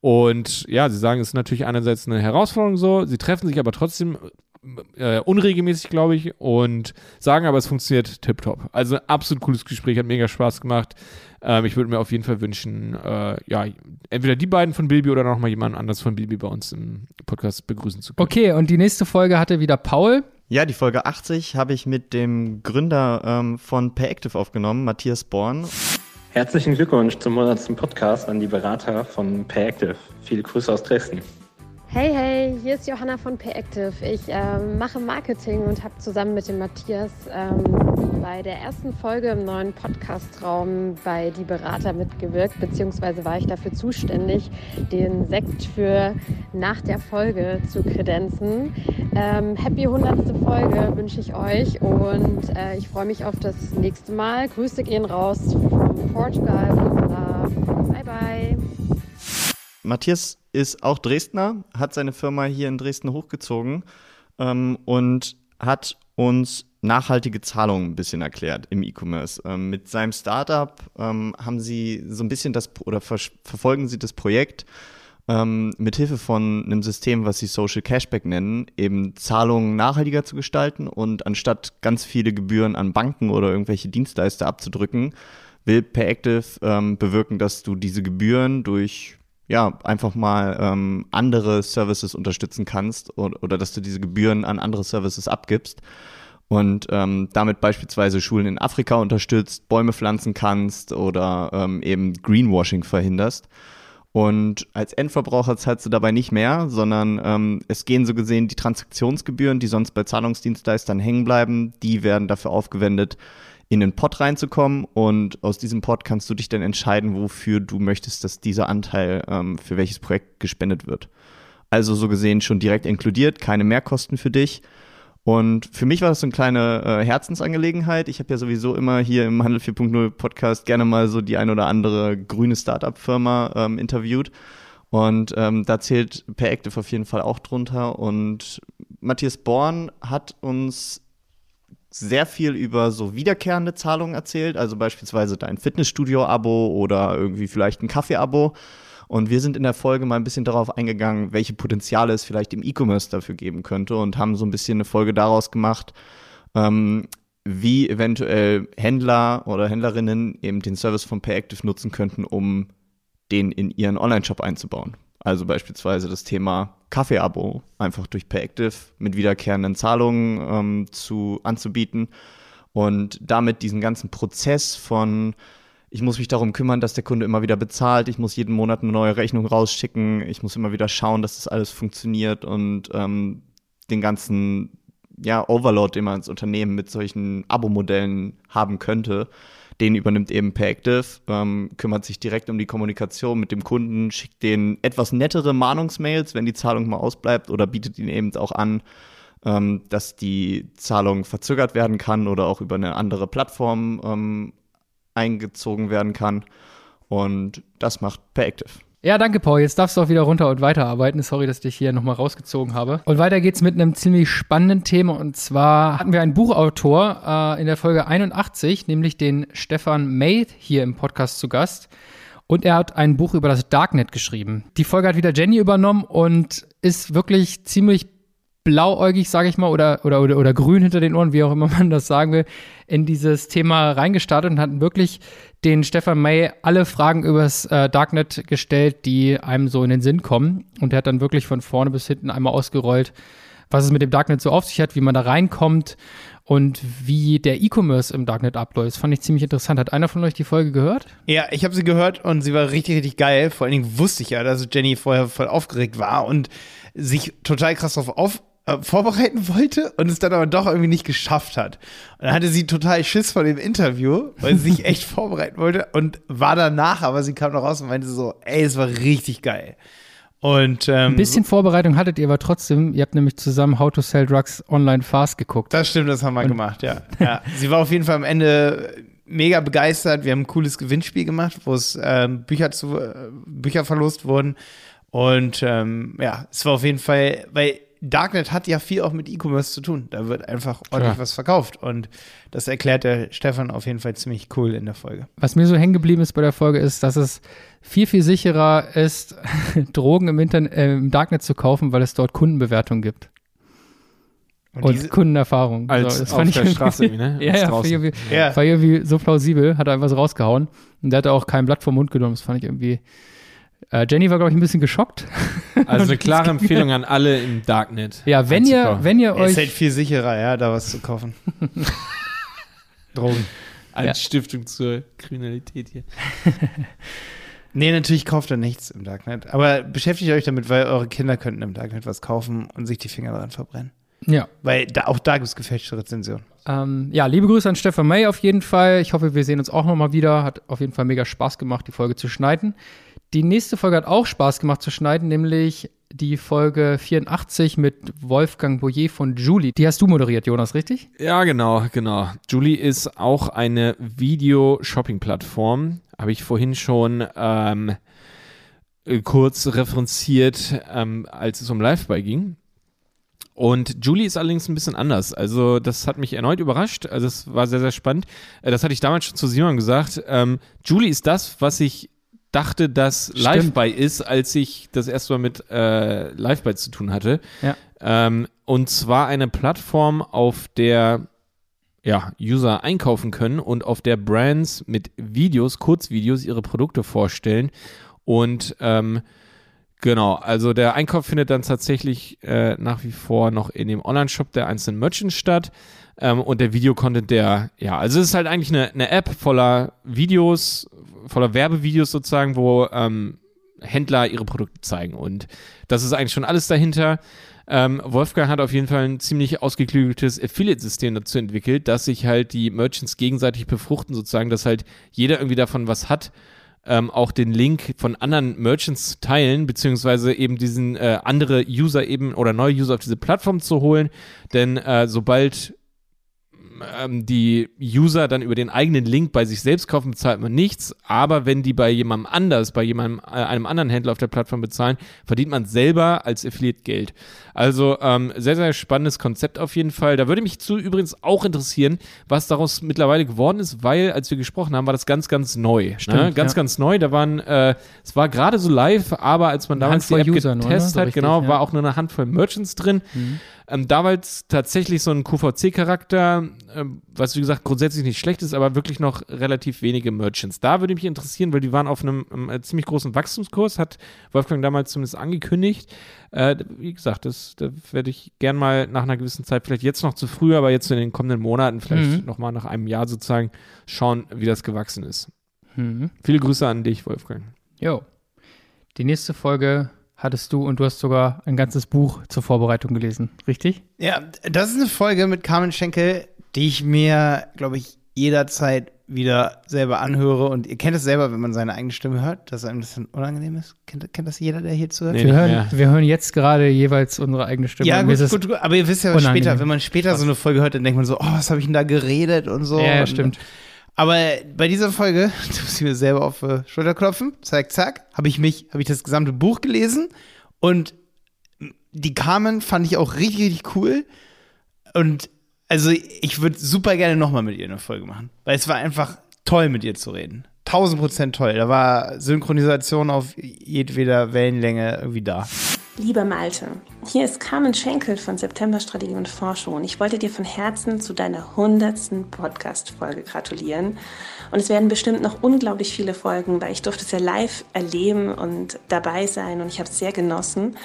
Speaker 3: Und ja, sie sagen, es ist natürlich einerseits eine Herausforderung so, sie treffen sich aber trotzdem äh, unregelmäßig, glaube ich, und sagen aber, es funktioniert tipptopp. Also absolut cooles Gespräch, hat mega Spaß gemacht. Ähm, ich würde mir auf jeden Fall wünschen, äh, ja, entweder die beiden von Bilby oder noch mal jemand anders von Bilby bei uns im Podcast begrüßen zu können.
Speaker 2: Okay, und die nächste Folge hatte wieder Paul.
Speaker 5: Ja, die Folge 80 habe ich mit dem Gründer ähm, von Payactive aufgenommen, Matthias Born.
Speaker 6: Herzlichen Glückwunsch zum 100. Podcast an die Berater von Payactive. Viele Grüße aus Dresden.
Speaker 7: Hey, hey, hier ist Johanna von Payactive. Ich ähm, mache Marketing und habe zusammen mit dem Matthias ähm, bei der ersten Folge im neuen Podcastraum bei Die Berater mitgewirkt, beziehungsweise war ich dafür zuständig, den Sekt für nach der Folge zu kredenzen. Ähm, happy 100. Folge wünsche ich euch und äh, ich freue mich auf das nächste Mal. Grüße gehen raus von Portugal. Bye, bye.
Speaker 5: Matthias ist auch Dresdner, hat seine Firma hier in Dresden hochgezogen ähm, und hat uns nachhaltige Zahlungen ein bisschen erklärt im E-Commerce. Ähm, mit seinem Startup ähm, haben sie so ein bisschen das oder ver verfolgen sie das Projekt ähm, mit Hilfe von einem System, was sie Social Cashback nennen, eben Zahlungen nachhaltiger zu gestalten und anstatt ganz viele Gebühren an Banken oder irgendwelche Dienstleister abzudrücken, will Payactive ähm, bewirken, dass du diese Gebühren durch ja, einfach mal ähm, andere Services unterstützen kannst oder, oder dass du diese Gebühren an andere Services abgibst und ähm, damit beispielsweise Schulen in Afrika unterstützt, Bäume pflanzen kannst oder ähm, eben Greenwashing verhinderst. Und als Endverbraucher zahlst du dabei nicht mehr, sondern ähm, es gehen so gesehen die Transaktionsgebühren, die sonst bei Zahlungsdienstleistern hängen bleiben, die werden dafür aufgewendet, in den Pot reinzukommen. Und aus diesem Pot kannst du dich dann entscheiden, wofür du möchtest, dass dieser Anteil ähm, für welches Projekt gespendet wird. Also so gesehen schon direkt inkludiert, keine Mehrkosten für dich. Und für mich war das so eine kleine äh, Herzensangelegenheit. Ich habe ja sowieso immer hier im Handel 4.0 Podcast gerne mal so die ein oder andere grüne Startup-Firma ähm, interviewt. Und ähm, da zählt Peractive auf jeden Fall auch drunter. Und Matthias Born hat uns sehr viel über so wiederkehrende Zahlungen erzählt, also beispielsweise dein Fitnessstudio-Abo oder irgendwie vielleicht ein Kaffee-Abo. Und wir sind in der Folge mal ein bisschen darauf eingegangen, welche Potenziale es vielleicht im E-Commerce dafür geben könnte und haben so ein bisschen eine Folge daraus gemacht, ähm, wie eventuell Händler oder Händlerinnen eben den Service von Payactive nutzen könnten, um den in ihren Online-Shop einzubauen. Also beispielsweise das Thema Kaffee-Abo einfach durch Payactive mit wiederkehrenden Zahlungen ähm, zu, anzubieten und damit diesen ganzen Prozess von ich muss mich darum kümmern, dass der Kunde immer wieder bezahlt. Ich muss jeden Monat eine neue Rechnung rausschicken. Ich muss immer wieder schauen, dass das alles funktioniert und ähm, den ganzen ja, Overload, den man als Unternehmen mit solchen Abo-Modellen haben könnte, den übernimmt eben Payactive, ähm, kümmert sich direkt um die Kommunikation mit dem Kunden, schickt den etwas nettere Mahnungsmails, wenn die Zahlung mal ausbleibt oder bietet ihn eben auch an, ähm, dass die Zahlung verzögert werden kann oder auch über eine andere Plattform ähm, eingezogen werden kann. Und das macht Peractive.
Speaker 2: Ja, danke, Paul. Jetzt darfst du auch wieder runter und weiterarbeiten. Sorry, dass ich dich hier nochmal rausgezogen habe. Und weiter geht's mit einem ziemlich spannenden Thema. Und zwar hatten wir einen Buchautor äh, in der Folge 81, nämlich den Stefan May hier im Podcast zu Gast. Und er hat ein Buch über das Darknet geschrieben. Die Folge hat wieder Jenny übernommen und ist wirklich ziemlich blauäugig, sage ich mal, oder, oder, oder, oder grün hinter den Ohren, wie auch immer man das sagen will, in dieses Thema reingestartet und hatten wirklich den Stefan May alle Fragen übers äh, Darknet gestellt, die einem so in den Sinn kommen. Und er hat dann wirklich von vorne bis hinten einmal ausgerollt, was es mit dem Darknet so auf sich hat, wie man da reinkommt und wie der E-Commerce im Darknet abläuft. Das fand ich ziemlich interessant. Hat einer von euch die Folge gehört?
Speaker 1: Ja, ich habe sie gehört und sie war richtig, richtig geil. Vor allen Dingen wusste ich ja, dass Jenny vorher voll aufgeregt war und sich total krass darauf auf, äh, vorbereiten wollte und es dann aber doch irgendwie nicht geschafft hat. Und dann hatte sie total Schiss vor dem Interview, weil sie sich echt vorbereiten wollte und war danach, aber sie kam noch raus und meinte so, ey, es war richtig geil. Und ähm,
Speaker 2: ein bisschen Vorbereitung hattet ihr aber trotzdem. Ihr habt nämlich zusammen How to Sell Drugs Online Fast geguckt.
Speaker 1: Das stimmt, das haben wir und gemacht, ja. ja. Sie war auf jeden Fall am Ende mega begeistert. Wir haben ein cooles Gewinnspiel gemacht, wo es ähm, Bücher zu äh, Bücher verlost wurden. Und ähm, ja, es war auf jeden Fall, weil Darknet hat ja viel auch mit E-Commerce zu tun. Da wird einfach ordentlich ja. was verkauft. Und das erklärt der Stefan auf jeden Fall ziemlich cool in der Folge.
Speaker 2: Was mir so hängen geblieben ist bei der Folge ist, dass es viel, viel sicherer ist, Drogen im, Internet, äh, im Darknet zu kaufen, weil es dort Kundenbewertungen gibt. Und, und Kundenerfahrung.
Speaker 3: Als so, das auf der Straße, ne?
Speaker 2: ja, ja, war irgendwie, ja. war irgendwie so plausibel, hat er einfach so rausgehauen. Und der hat auch kein Blatt vom Mund genommen. Das fand ich irgendwie Jenny war, glaube ich, ein bisschen geschockt.
Speaker 3: Also eine klare Empfehlung an alle im Darknet.
Speaker 2: Ja, wenn ihr, wenn ihr euch.
Speaker 1: Es ist halt viel sicherer, ja, da was zu kaufen.
Speaker 3: Drogen. Als ja. Stiftung zur Kriminalität hier.
Speaker 1: nee, natürlich kauft ihr nichts im Darknet. Aber beschäftigt euch damit, weil eure Kinder könnten im Darknet was kaufen und sich die Finger daran verbrennen.
Speaker 2: Ja.
Speaker 1: Weil da, auch da gibt es gefälschte Rezensionen.
Speaker 2: Ähm, ja, liebe Grüße an Stefan May auf jeden Fall. Ich hoffe, wir sehen uns auch nochmal wieder. Hat auf jeden Fall mega Spaß gemacht, die Folge zu schneiden. Die nächste Folge hat auch Spaß gemacht zu schneiden, nämlich die Folge 84 mit Wolfgang Boyer von Julie. Die hast du moderiert, Jonas, richtig?
Speaker 3: Ja, genau, genau. Julie ist auch eine Video-Shopping-Plattform. Habe ich vorhin schon ähm, kurz referenziert, ähm, als es um Live-Buy ging. Und Julie ist allerdings ein bisschen anders. Also, das hat mich erneut überrascht. Also, es war sehr, sehr spannend. Äh, das hatte ich damals schon zu Simon gesagt. Ähm, Julie ist das, was ich dachte, dass Live-Buy ist, als ich das erste Mal mit äh, Live-Buy zu tun hatte.
Speaker 2: Ja.
Speaker 3: Ähm, und zwar eine Plattform, auf der ja, User einkaufen können und auf der Brands mit Videos, Kurzvideos ihre Produkte vorstellen. Und ähm, Genau, also der Einkauf findet dann tatsächlich äh, nach wie vor noch in dem Online-Shop der einzelnen Merchants statt. Ähm, und der Videocontent, der, ja, also es ist halt eigentlich eine, eine App voller Videos, voller Werbevideos sozusagen, wo ähm, Händler ihre Produkte zeigen. Und das ist eigentlich schon alles dahinter. Ähm, Wolfgang hat auf jeden Fall ein ziemlich ausgeklügeltes Affiliate-System dazu entwickelt, dass sich halt die Merchants gegenseitig befruchten, sozusagen, dass halt jeder irgendwie davon was hat ähm, auch den Link von anderen Merchants teilen, beziehungsweise eben diesen äh, andere User eben oder neue User auf diese Plattform zu holen. Denn äh, sobald ähm, die User dann über den eigenen Link bei sich selbst kaufen, bezahlt man nichts. Aber wenn die bei jemandem anders, bei jemandem, äh, einem anderen Händler auf der Plattform bezahlen, verdient man selber als Affiliate Geld. Also ähm, sehr, sehr spannendes Konzept auf jeden Fall. Da würde mich zu übrigens auch interessieren, was daraus mittlerweile geworden ist, weil als wir gesprochen haben, war das ganz, ganz neu.
Speaker 2: Stimmt,
Speaker 3: ne? Ganz,
Speaker 2: ja.
Speaker 3: ganz neu. Da waren, äh, es war gerade so live, aber als man damals die
Speaker 2: Handvoll
Speaker 3: App
Speaker 2: User nur, ne?
Speaker 3: getestet
Speaker 2: So
Speaker 3: hat,
Speaker 2: richtig,
Speaker 3: genau,
Speaker 2: ja.
Speaker 3: war auch nur eine Handvoll Merchants drin. Ähm, damals tatsächlich so ein QVC-Charakter, ähm, was wie gesagt grundsätzlich nicht schlecht ist, aber wirklich noch relativ wenige Merchants. Da würde mich interessieren, weil die waren auf einem, ähm, äh, ziemlich großen Wachstumskurs, hat Wolfgang damals zumindest angekündigt. Äh, wie gesagt, das, da werde ich gern mal nach einer gewissen Zeit, vielleicht jetzt noch zu früh, aber jetzt in den kommenden Monaten, vielleicht
Speaker 2: Mhm.
Speaker 3: noch mal nach einem Jahr sozusagen, schauen, wie das gewachsen ist.
Speaker 2: Mhm.
Speaker 3: Viele Grüße an dich, Wolfgang.
Speaker 2: Jo. Die nächste Folge hattest du und du hast sogar ein ganzes Buch zur Vorbereitung gelesen, richtig?
Speaker 1: Ja, das ist eine Folge mit Carmen Schenkel, die ich mir, glaube ich, jederzeit wieder selber anhöre. Und ihr kennt es selber, wenn man seine eigene Stimme hört, dass einem das dann unangenehm ist. Kennt, kennt das jeder, der hier zuhört?
Speaker 3: Nee,
Speaker 2: Wir hören, wir hören jetzt gerade jeweils unsere eigene Stimme.
Speaker 1: Ja, gut, gut, gut, aber ihr wisst ja später, wenn man später so eine Folge hört, dann denkt man so, oh, was habe ich denn da geredet und so.
Speaker 2: Ja, ja,
Speaker 1: und,
Speaker 2: stimmt.
Speaker 1: Aber bei dieser Folge, da muss ich mir selber auf die Schulter klopfen, zack, zack, habe ich mich, habe ich das gesamte Buch gelesen und die Carmen fand ich auch richtig, richtig cool. Und also ich würde super gerne nochmal mit ihr eine Folge machen, weil es war einfach toll, mit ihr zu reden. Tausend Prozent toll. Da war Synchronisation auf jedweder Wellenlänge irgendwie da.
Speaker 8: Lieber Malte, hier ist Carmen Schenkel von September Strategie und Forschung und ich wollte dir von Herzen zu deiner hundertsten Podcast-Folge gratulieren. Und es werden bestimmt noch unglaublich viele Folgen, weil ich durfte es ja live erleben und dabei sein und ich habe es sehr genossen.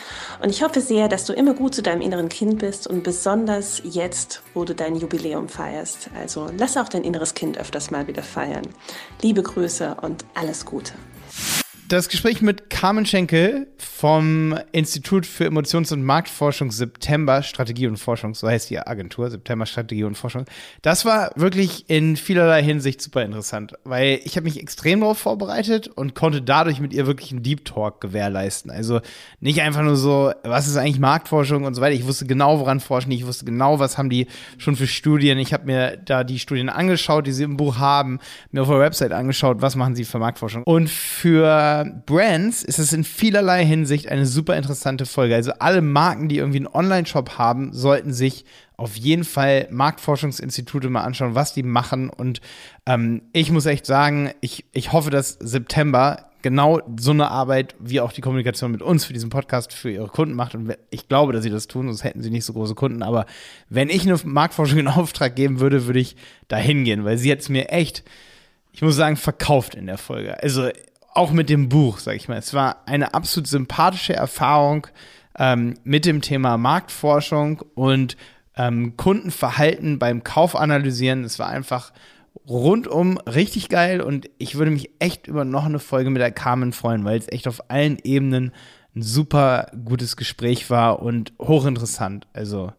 Speaker 8: Und ich hoffe sehr, dass du immer gut zu deinem inneren Kind bist und besonders jetzt, wo du dein Jubiläum feierst. Also lass auch dein inneres Kind öfters mal wieder feiern. Liebe Grüße und alles Gute.
Speaker 1: Das Gespräch mit Carmen Schenkel vom Institut für Emotions- und Marktforschung September Strategie und Forschung, so heißt die Agentur, September Strategie und Forschung. Das war wirklich in vielerlei Hinsicht super interessant, weil ich habe mich extrem darauf vorbereitet und konnte dadurch mit ihr wirklich einen Deep Talk gewährleisten. Also nicht einfach nur so, was ist eigentlich Marktforschung und so weiter. Ich wusste genau, woran forschen die, ich wusste genau, was haben die schon für Studien. Ich habe mir da die Studien angeschaut, die sie im Buch haben, mir auf der Website angeschaut, was machen sie für Marktforschung. Und für Brands ist es in vielerlei Hinsicht eine super interessante Folge. Also alle Marken, die irgendwie einen Online-Shop haben, sollten sich auf jeden Fall Marktforschungsinstitute mal anschauen, was die machen. Und ähm, ich muss echt sagen, ich, ich hoffe, dass September genau so eine Arbeit wie auch die Kommunikation mit uns für diesen Podcast für ihre Kunden macht. Und ich glaube, dass sie das tun, sonst hätten sie nicht so große Kunden. Aber wenn ich eine Marktforschung in Auftrag geben würde, würde ich da hingehen, weil sie jetzt mir echt, ich muss sagen, verkauft in der Folge. Also auch mit dem Buch, sag ich mal. Es war eine absolut sympathische Erfahrung ähm, mit dem Thema Marktforschung und ähm, Kundenverhalten beim Kauf analysieren. Es war einfach rundum richtig geil und ich würde mich echt über noch eine Folge mit der Carmen freuen, weil es echt auf allen Ebenen ein super gutes Gespräch war und hochinteressant. Also,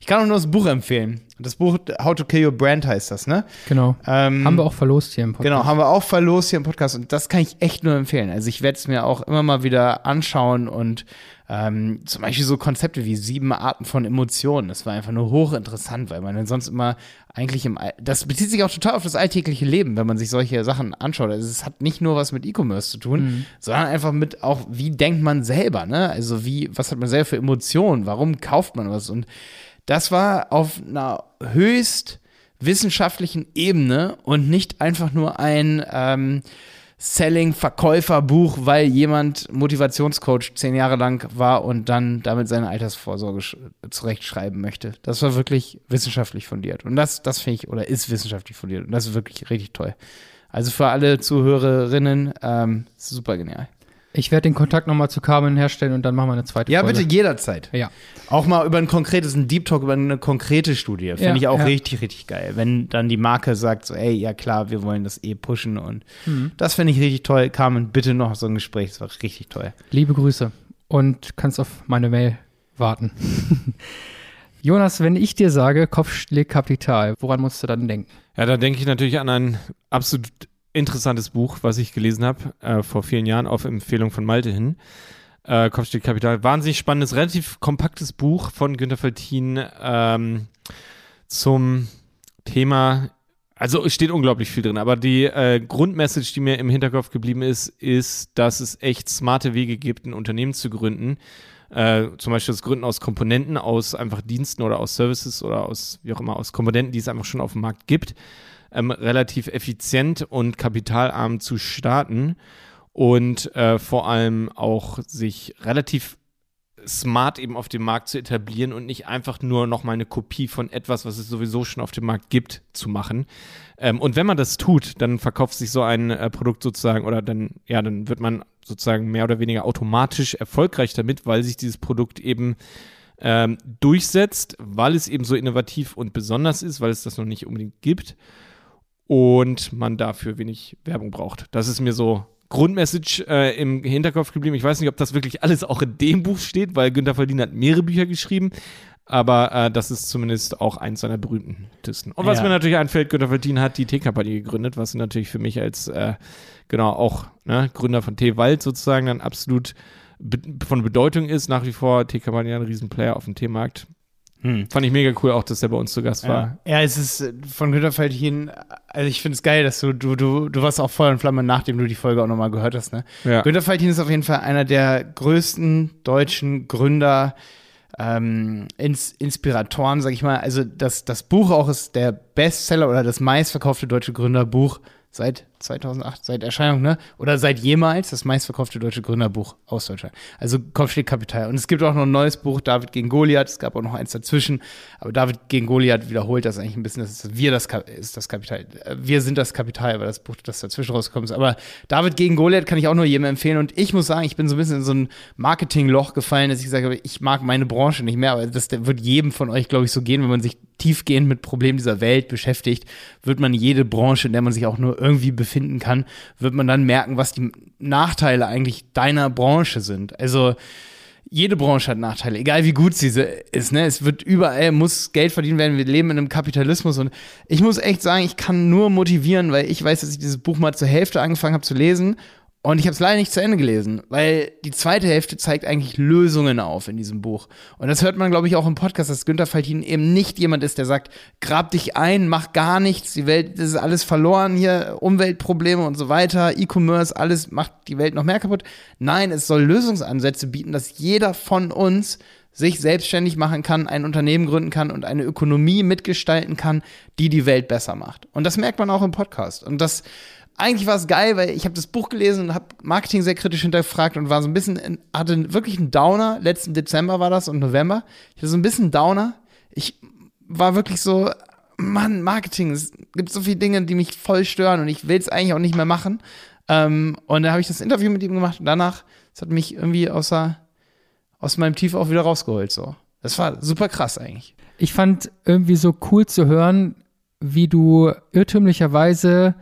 Speaker 1: ich kann auch nur das Buch empfehlen. Das Buch How to Kill Your Brand heißt das, ne?
Speaker 2: Genau.
Speaker 1: Ähm,
Speaker 2: Haben wir auch verlost hier im Podcast.
Speaker 1: Genau, haben wir auch verlost hier im Podcast und das kann ich echt nur empfehlen. Also ich werde es mir auch immer mal wieder anschauen und ähm, zum Beispiel so Konzepte wie sieben Arten von Emotionen. Das war einfach nur hochinteressant, weil man dann sonst immer eigentlich im, All das bezieht sich auch total auf das alltägliche Leben, wenn man sich solche Sachen anschaut. Also es hat nicht nur was mit E-Commerce zu tun, sondern einfach mit auch, wie denkt man selber, ne? Also wie, was hat man selber für Emotionen? Warum kauft man was? Und das war auf einer höchst wissenschaftlichen Ebene und nicht einfach nur ein ähm, Selling-Verkäuferbuch, weil jemand Motivationscoach zehn Jahre lang war und dann damit seine Altersvorsorge sch- zurechtschreiben möchte. Das war wirklich wissenschaftlich fundiert. Und das, das finde ich, oder ist wissenschaftlich fundiert. Und das ist wirklich richtig toll. Also für alle Zuhörerinnen, ähm, super genial.
Speaker 2: Ich werde den Kontakt nochmal zu Carmen herstellen und dann machen wir eine zweite
Speaker 1: Ja,
Speaker 2: Folge.
Speaker 1: bitte jederzeit.
Speaker 2: Ja.
Speaker 1: Auch mal über ein konkretes, ein Deep Talk über eine konkrete Studie. Finde
Speaker 2: Ja,
Speaker 1: ich auch
Speaker 2: ja.
Speaker 1: richtig, richtig geil. Wenn dann die Marke sagt, so, ey, ja klar, wir wollen das eh pushen und das finde ich richtig toll. Carmen, bitte noch so ein Gespräch, das war richtig toll.
Speaker 2: Liebe Grüße und kannst auf meine Mail warten. Jonas, wenn ich dir sage, Kopfschlägkapital, woran musst du dann denken?
Speaker 3: Ja, da denke ich natürlich an ein absolut interessantes Buch, was ich gelesen habe äh, vor vielen Jahren auf Empfehlung von Malte hin. Äh, Kopfstück Kapital. Wahnsinnig spannendes, relativ kompaktes Buch von Günter Feltin ähm, zum Thema. Also steht unglaublich viel drin, aber die äh, Grundmessage, die mir im Hinterkopf geblieben ist, ist, dass es echt smarte Wege gibt, ein Unternehmen zu gründen. Äh, zum Beispiel das Gründen aus Komponenten, aus einfach Diensten oder aus Services oder aus, wie auch immer, aus Komponenten, die es einfach schon auf dem Markt gibt ähm, relativ effizient und kapitalarm zu starten und äh, vor allem auch sich relativ smart eben auf dem Markt zu etablieren und nicht einfach nur noch mal eine Kopie von etwas, was es sowieso schon auf dem Markt gibt, zu machen. Ähm, und wenn man das tut, dann verkauft sich so ein äh, Produkt sozusagen oder dann, ja, dann wird man sozusagen mehr oder weniger automatisch erfolgreich damit, weil sich dieses Produkt eben ähm, durchsetzt, weil es eben so innovativ und besonders ist, weil es das noch nicht unbedingt gibt und man dafür wenig Werbung braucht. Das ist mir so Grundmessage äh, im Hinterkopf geblieben. Ich weiß nicht, ob das wirklich alles auch in dem Buch steht, weil Günter Verdien hat mehrere Bücher geschrieben. Aber äh, das ist zumindest auch eins seiner berühmtesten. Und was
Speaker 1: Ja.
Speaker 3: mir natürlich einfällt, Günter Verdien hat die Teekampagne gegründet, was natürlich für mich als, äh, genau, auch ne, Gründer von Teewald sozusagen dann absolut be von Bedeutung ist. Nach wie vor Teekampagne ein Riesenplayer auf dem Teemarkt.
Speaker 1: Hm.
Speaker 3: Fand ich mega cool auch, dass der bei uns zu Gast war.
Speaker 1: Ja. es ist äh, von Günter Feldhin, also ich finde es geil, dass du, du, du, du warst auch Feuer und Flamme, nachdem du die Folge auch nochmal gehört hast, ne?
Speaker 3: Ja.
Speaker 1: Günter Feldhin ist auf jeden Fall einer der größten deutschen Gründer, ähm, Ins Inspiratoren, sag ich mal. Also das, das Buch auch ist der Bestseller oder das meistverkaufte deutsche Gründerbuch seit 2008, seit Erscheinung, ne? Oder seit jemals das meistverkaufte deutsche Gründerbuch aus Deutschland. Also Kopfschlägkapital. Und es gibt auch noch ein neues Buch, David gegen Goliath. Es gab auch noch eins dazwischen. Aber David gegen Goliath wiederholt das eigentlich ein bisschen. Das wir das ist das Kapital. Äh, Wir sind das Kapital, weil das Buch, das dazwischen rausgekommen ist. Aber David gegen Goliath kann ich auch nur jedem empfehlen. Und ich muss sagen, ich bin so ein bisschen in so ein Marketingloch gefallen, dass ich habe, ich mag meine Branche nicht mehr. Aber das wird jedem von euch, glaube ich, so gehen, wenn man sich tiefgehend mit Problemen dieser Welt beschäftigt, wird man jede Branche, in der man sich auch nur irgendwie befinden kann, wird man dann merken, was die Nachteile eigentlich deiner Branche sind. Also jede Branche hat Nachteile, egal wie gut sie ist. Ne? Es wird überall, muss Geld verdient werden. Wir leben in einem Kapitalismus und ich muss echt sagen, ich kann nur motivieren, weil ich weiß, dass ich dieses Buch mal zur Hälfte angefangen habe zu lesen und ich habe es leider nicht zu Ende gelesen, weil die zweite Hälfte zeigt eigentlich Lösungen auf in diesem Buch. Und das hört man, glaube ich, auch im Podcast, dass Günther Faltin eben nicht jemand ist, der sagt, grab dich ein, mach gar nichts, die Welt, das ist alles verloren hier, Umweltprobleme und so weiter, E-Commerce, alles macht die Welt noch mehr kaputt. Nein, es soll Lösungsansätze bieten, dass jeder von uns sich selbstständig machen kann, ein Unternehmen gründen kann und eine Ökonomie mitgestalten kann, die die Welt besser macht. Und das merkt man auch im Podcast. Und das eigentlich war es geil, weil ich habe das Buch gelesen und habe Marketing sehr kritisch hinterfragt und war so ein bisschen, hatte wirklich einen Downer. Letzten Dezember war das und November. Ich hatte so ein bisschen Downer. Ich war wirklich so, Mann, Marketing, es gibt so viele Dinge, die mich voll stören und ich will es eigentlich auch nicht mehr machen. Ähm, und da habe ich das Interview mit ihm gemacht und danach, das hat mich irgendwie außer, aus meinem Tief auch wieder rausgeholt. So. Das war super krass eigentlich.
Speaker 2: Ich fand irgendwie so cool zu hören, wie du irrtümlicherweise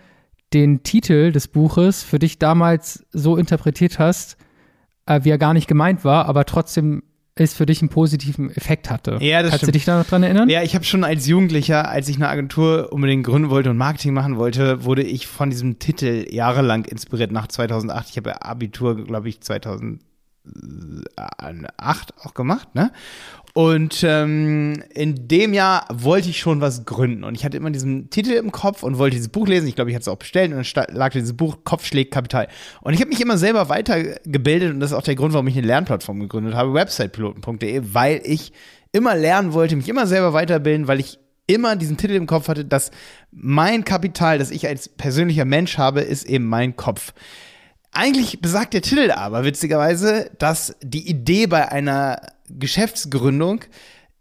Speaker 2: den Titel des Buches für dich damals so interpretiert hast, äh, wie er gar nicht gemeint war, aber trotzdem es für dich einen positiven Effekt hatte.
Speaker 1: Ja, das
Speaker 2: Kannst du
Speaker 1: stimmt.
Speaker 2: dich da noch dran erinnern?
Speaker 1: Ja, ich habe schon als Jugendlicher, als ich eine Agentur unbedingt gründen wollte und Marketing machen wollte, wurde ich von diesem Titel jahrelang inspiriert nach 2008. Ich habe Abitur, glaube ich, 2008 auch gemacht, ne? Und ähm, in dem Jahr wollte ich schon was gründen. Und ich hatte immer diesen Titel im Kopf und wollte dieses Buch lesen. Ich glaube, ich hatte es auch bestellt und dann lag dieses Buch Kopfschläg Kapital. Und ich habe mich immer selber weitergebildet und das ist auch der Grund, warum ich eine Lernplattform gegründet habe, websitepiloten.de, weil ich immer lernen wollte, mich immer selber weiterbilden, weil ich immer diesen Titel im Kopf hatte, dass mein Kapital, das ich als persönlicher Mensch habe, ist eben mein Kopf. Eigentlich besagt der Titel aber witzigerweise, dass die Idee bei einer Geschäftsgründung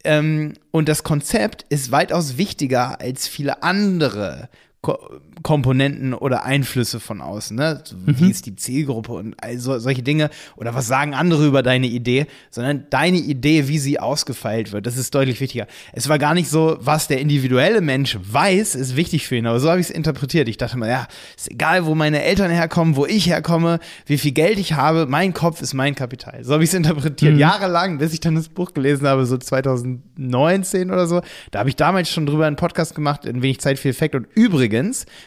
Speaker 1: ähm, und das Konzept ist weitaus wichtiger als viele andere Ko Komponenten oder Einflüsse von außen, ne? Wie ist die Zielgruppe und also solche Dinge oder was sagen andere über deine Idee, sondern deine Idee, wie sie ausgefeilt wird, das ist deutlich wichtiger. Es war gar nicht so, was der individuelle Mensch weiß, ist wichtig für ihn, aber so habe ich es interpretiert. Ich dachte mal, ja, ist egal, wo meine Eltern herkommen, wo ich herkomme, wie viel Geld ich habe, mein Kopf ist mein Kapital. So habe ich es interpretiert, jahrelang, bis ich dann das Buch gelesen habe, so 2019 oder so. Da habe ich damals schon drüber einen Podcast gemacht, in wenig Zeit viel Effekt und übrigens,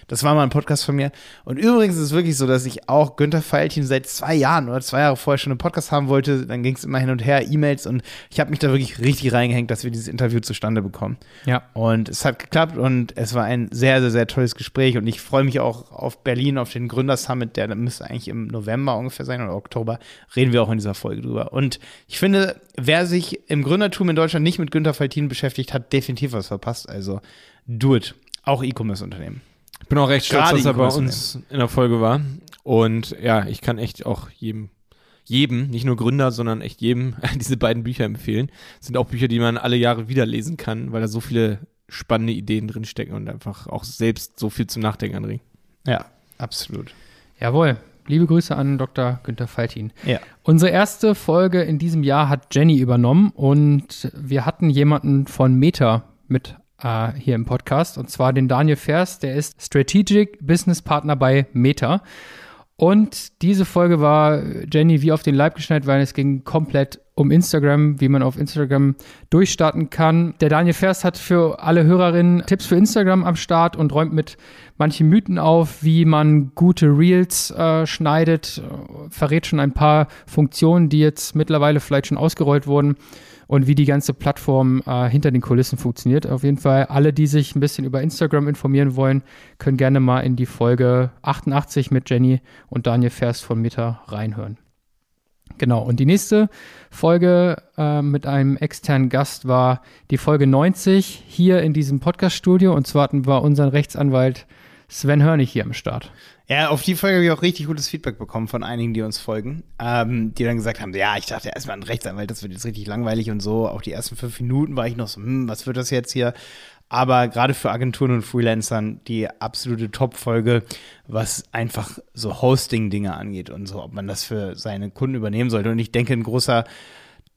Speaker 1: das war mal ein Podcast von mir. Und übrigens ist es wirklich so, dass ich auch Günther Feiltin seit zwei Jahren oder zwei Jahre vorher schon einen Podcast haben wollte. Dann ging es immer hin und her, E-Mails und ich habe mich da wirklich richtig reingehängt, dass wir dieses Interview zustande bekommen.
Speaker 2: Ja.
Speaker 1: Und es hat geklappt und es war ein sehr, sehr, sehr tolles Gespräch und ich freue mich auch auf Berlin, auf den Gründersummit, der müsste eigentlich im November ungefähr sein oder Oktober, reden wir auch in dieser Folge drüber. Und ich finde, wer sich im Gründertum in Deutschland nicht mit Günther Feiltin beschäftigt, hat definitiv was verpasst. Also do it. Auch E-Commerce-Unternehmen.
Speaker 3: Ich bin auch recht stolz,
Speaker 1: Gerade
Speaker 3: dass er bei uns in der Folge war. Und ja, ich kann echt auch jedem, jedem, nicht nur Gründer, sondern echt jedem diese beiden Bücher empfehlen. Das sind auch Bücher, die man alle Jahre wieder lesen kann, weil da so viele spannende Ideen drinstecken und einfach auch selbst so viel zum Nachdenken anregen.
Speaker 1: Ja, absolut.
Speaker 2: Jawohl. Liebe Grüße an Dr. Günther Faltin.
Speaker 1: Ja.
Speaker 2: Unsere erste Folge in diesem Jahr hat Jenny übernommen und wir hatten jemanden von Meta mit äh, hier im Podcast und zwar den Daniel Vers, der ist Strategic Business Partner bei Meta. Und diese Folge war Jenny wie auf den Leib geschneit, weil es ging komplett um Instagram, wie man auf Instagram durchstarten kann. Der Daniel Vers hat für alle Hörerinnen Tipps für Instagram am Start und räumt mit manchen Mythen auf, wie man gute Reels äh, schneidet, verrät schon ein paar Funktionen, die jetzt mittlerweile vielleicht schon ausgerollt wurden und wie die ganze Plattform äh, hinter den Kulissen funktioniert. Auf jeden Fall, alle, die sich ein bisschen über Instagram informieren wollen, können gerne mal in die Folge 88 mit Jenny und Daniel Vers von Meta reinhören. Genau, und die nächste Folge äh, mit einem externen Gast war die Folge 90 hier in diesem Podcast-Studio. Und zwar hatten wir unseren Rechtsanwalt Sven Hörnig hier am Start.
Speaker 1: Ja, auf die Folge habe ich auch richtig gutes Feedback bekommen von einigen, die uns folgen, ähm, die dann gesagt haben, ja, ich dachte erstmal ein Rechtsanwalt, das wird jetzt richtig langweilig und so. Auch die ersten fünf Minuten war ich noch so, hm, was wird das jetzt hier? Aber gerade für Agenturen und Freelancern die absolute Top-Folge, was einfach so Hosting-Dinge angeht und so, ob man das für seine Kunden übernehmen sollte. Und ich denke, ein großer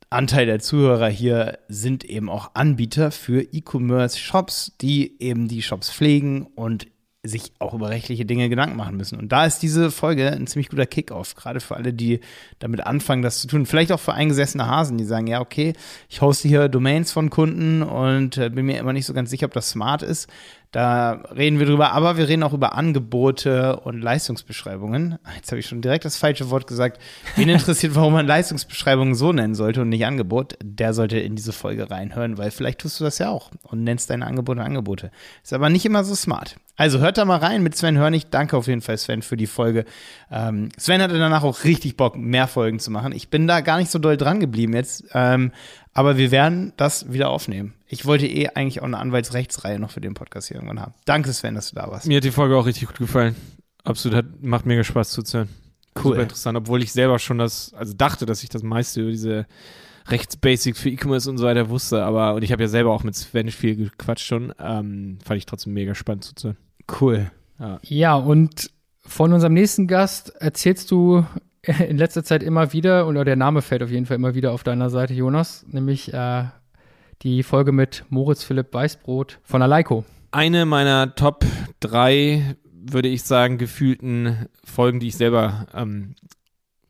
Speaker 1: Anteil der Zuhörer hier sind eben auch Anbieter für E-Commerce-Shops, die eben die Shops pflegen und sich auch über rechtliche Dinge Gedanken machen müssen. Und da ist diese Folge ein ziemlich guter Kickoff, gerade für alle, die damit anfangen, das zu tun. Vielleicht auch für eingesessene Hasen, die sagen, ja, okay, ich hoste hier Domains von Kunden und äh, bin mir immer nicht so ganz sicher, ob das smart ist. Da reden wir drüber, aber wir reden auch über Angebote und Leistungsbeschreibungen. Jetzt habe ich schon direkt das falsche Wort gesagt. Wen interessiert, warum man Leistungsbeschreibungen so nennen sollte und nicht Angebot, der sollte in diese Folge reinhören, weil vielleicht tust du das ja auch und nennst deine Angebote Angebote. Ist aber nicht immer so smart. Also hört da mal rein mit Sven Hörnig. Danke auf jeden Fall, Sven, für die Folge. Ähm, Sven hatte danach auch richtig Bock, mehr Folgen zu machen. Ich bin da gar nicht so doll dran geblieben jetzt. Ähm, aber wir werden das wieder aufnehmen. Ich wollte eh eigentlich auch eine Anwaltsrechtsreihe noch für den Podcast hier irgendwann haben. Danke, Sven, dass du da warst.
Speaker 3: Mir hat die Folge auch richtig gut gefallen. Absolut, hat, macht mega Spaß zuzuhören.
Speaker 1: Cool.
Speaker 3: Super interessant, obwohl ich selber schon das, also dachte, dass ich das meiste über diese Rechtsbasics für E-Commerce und so weiter wusste, aber, und ich habe ja selber auch mit Sven viel gequatscht schon, ähm, fand ich trotzdem mega spannend zuzuhören.
Speaker 1: Cool.
Speaker 2: Ja, und von unserem nächsten Gast erzählst du in letzter Zeit immer wieder, oder der Name fällt auf jeden Fall immer wieder auf deiner Seite, Jonas, nämlich äh, die Folge mit Moritz Philipp Weißbrot von Aleiko.
Speaker 3: Eine meiner Top drei, würde ich sagen, gefühlten Folgen, die ich selber ähm,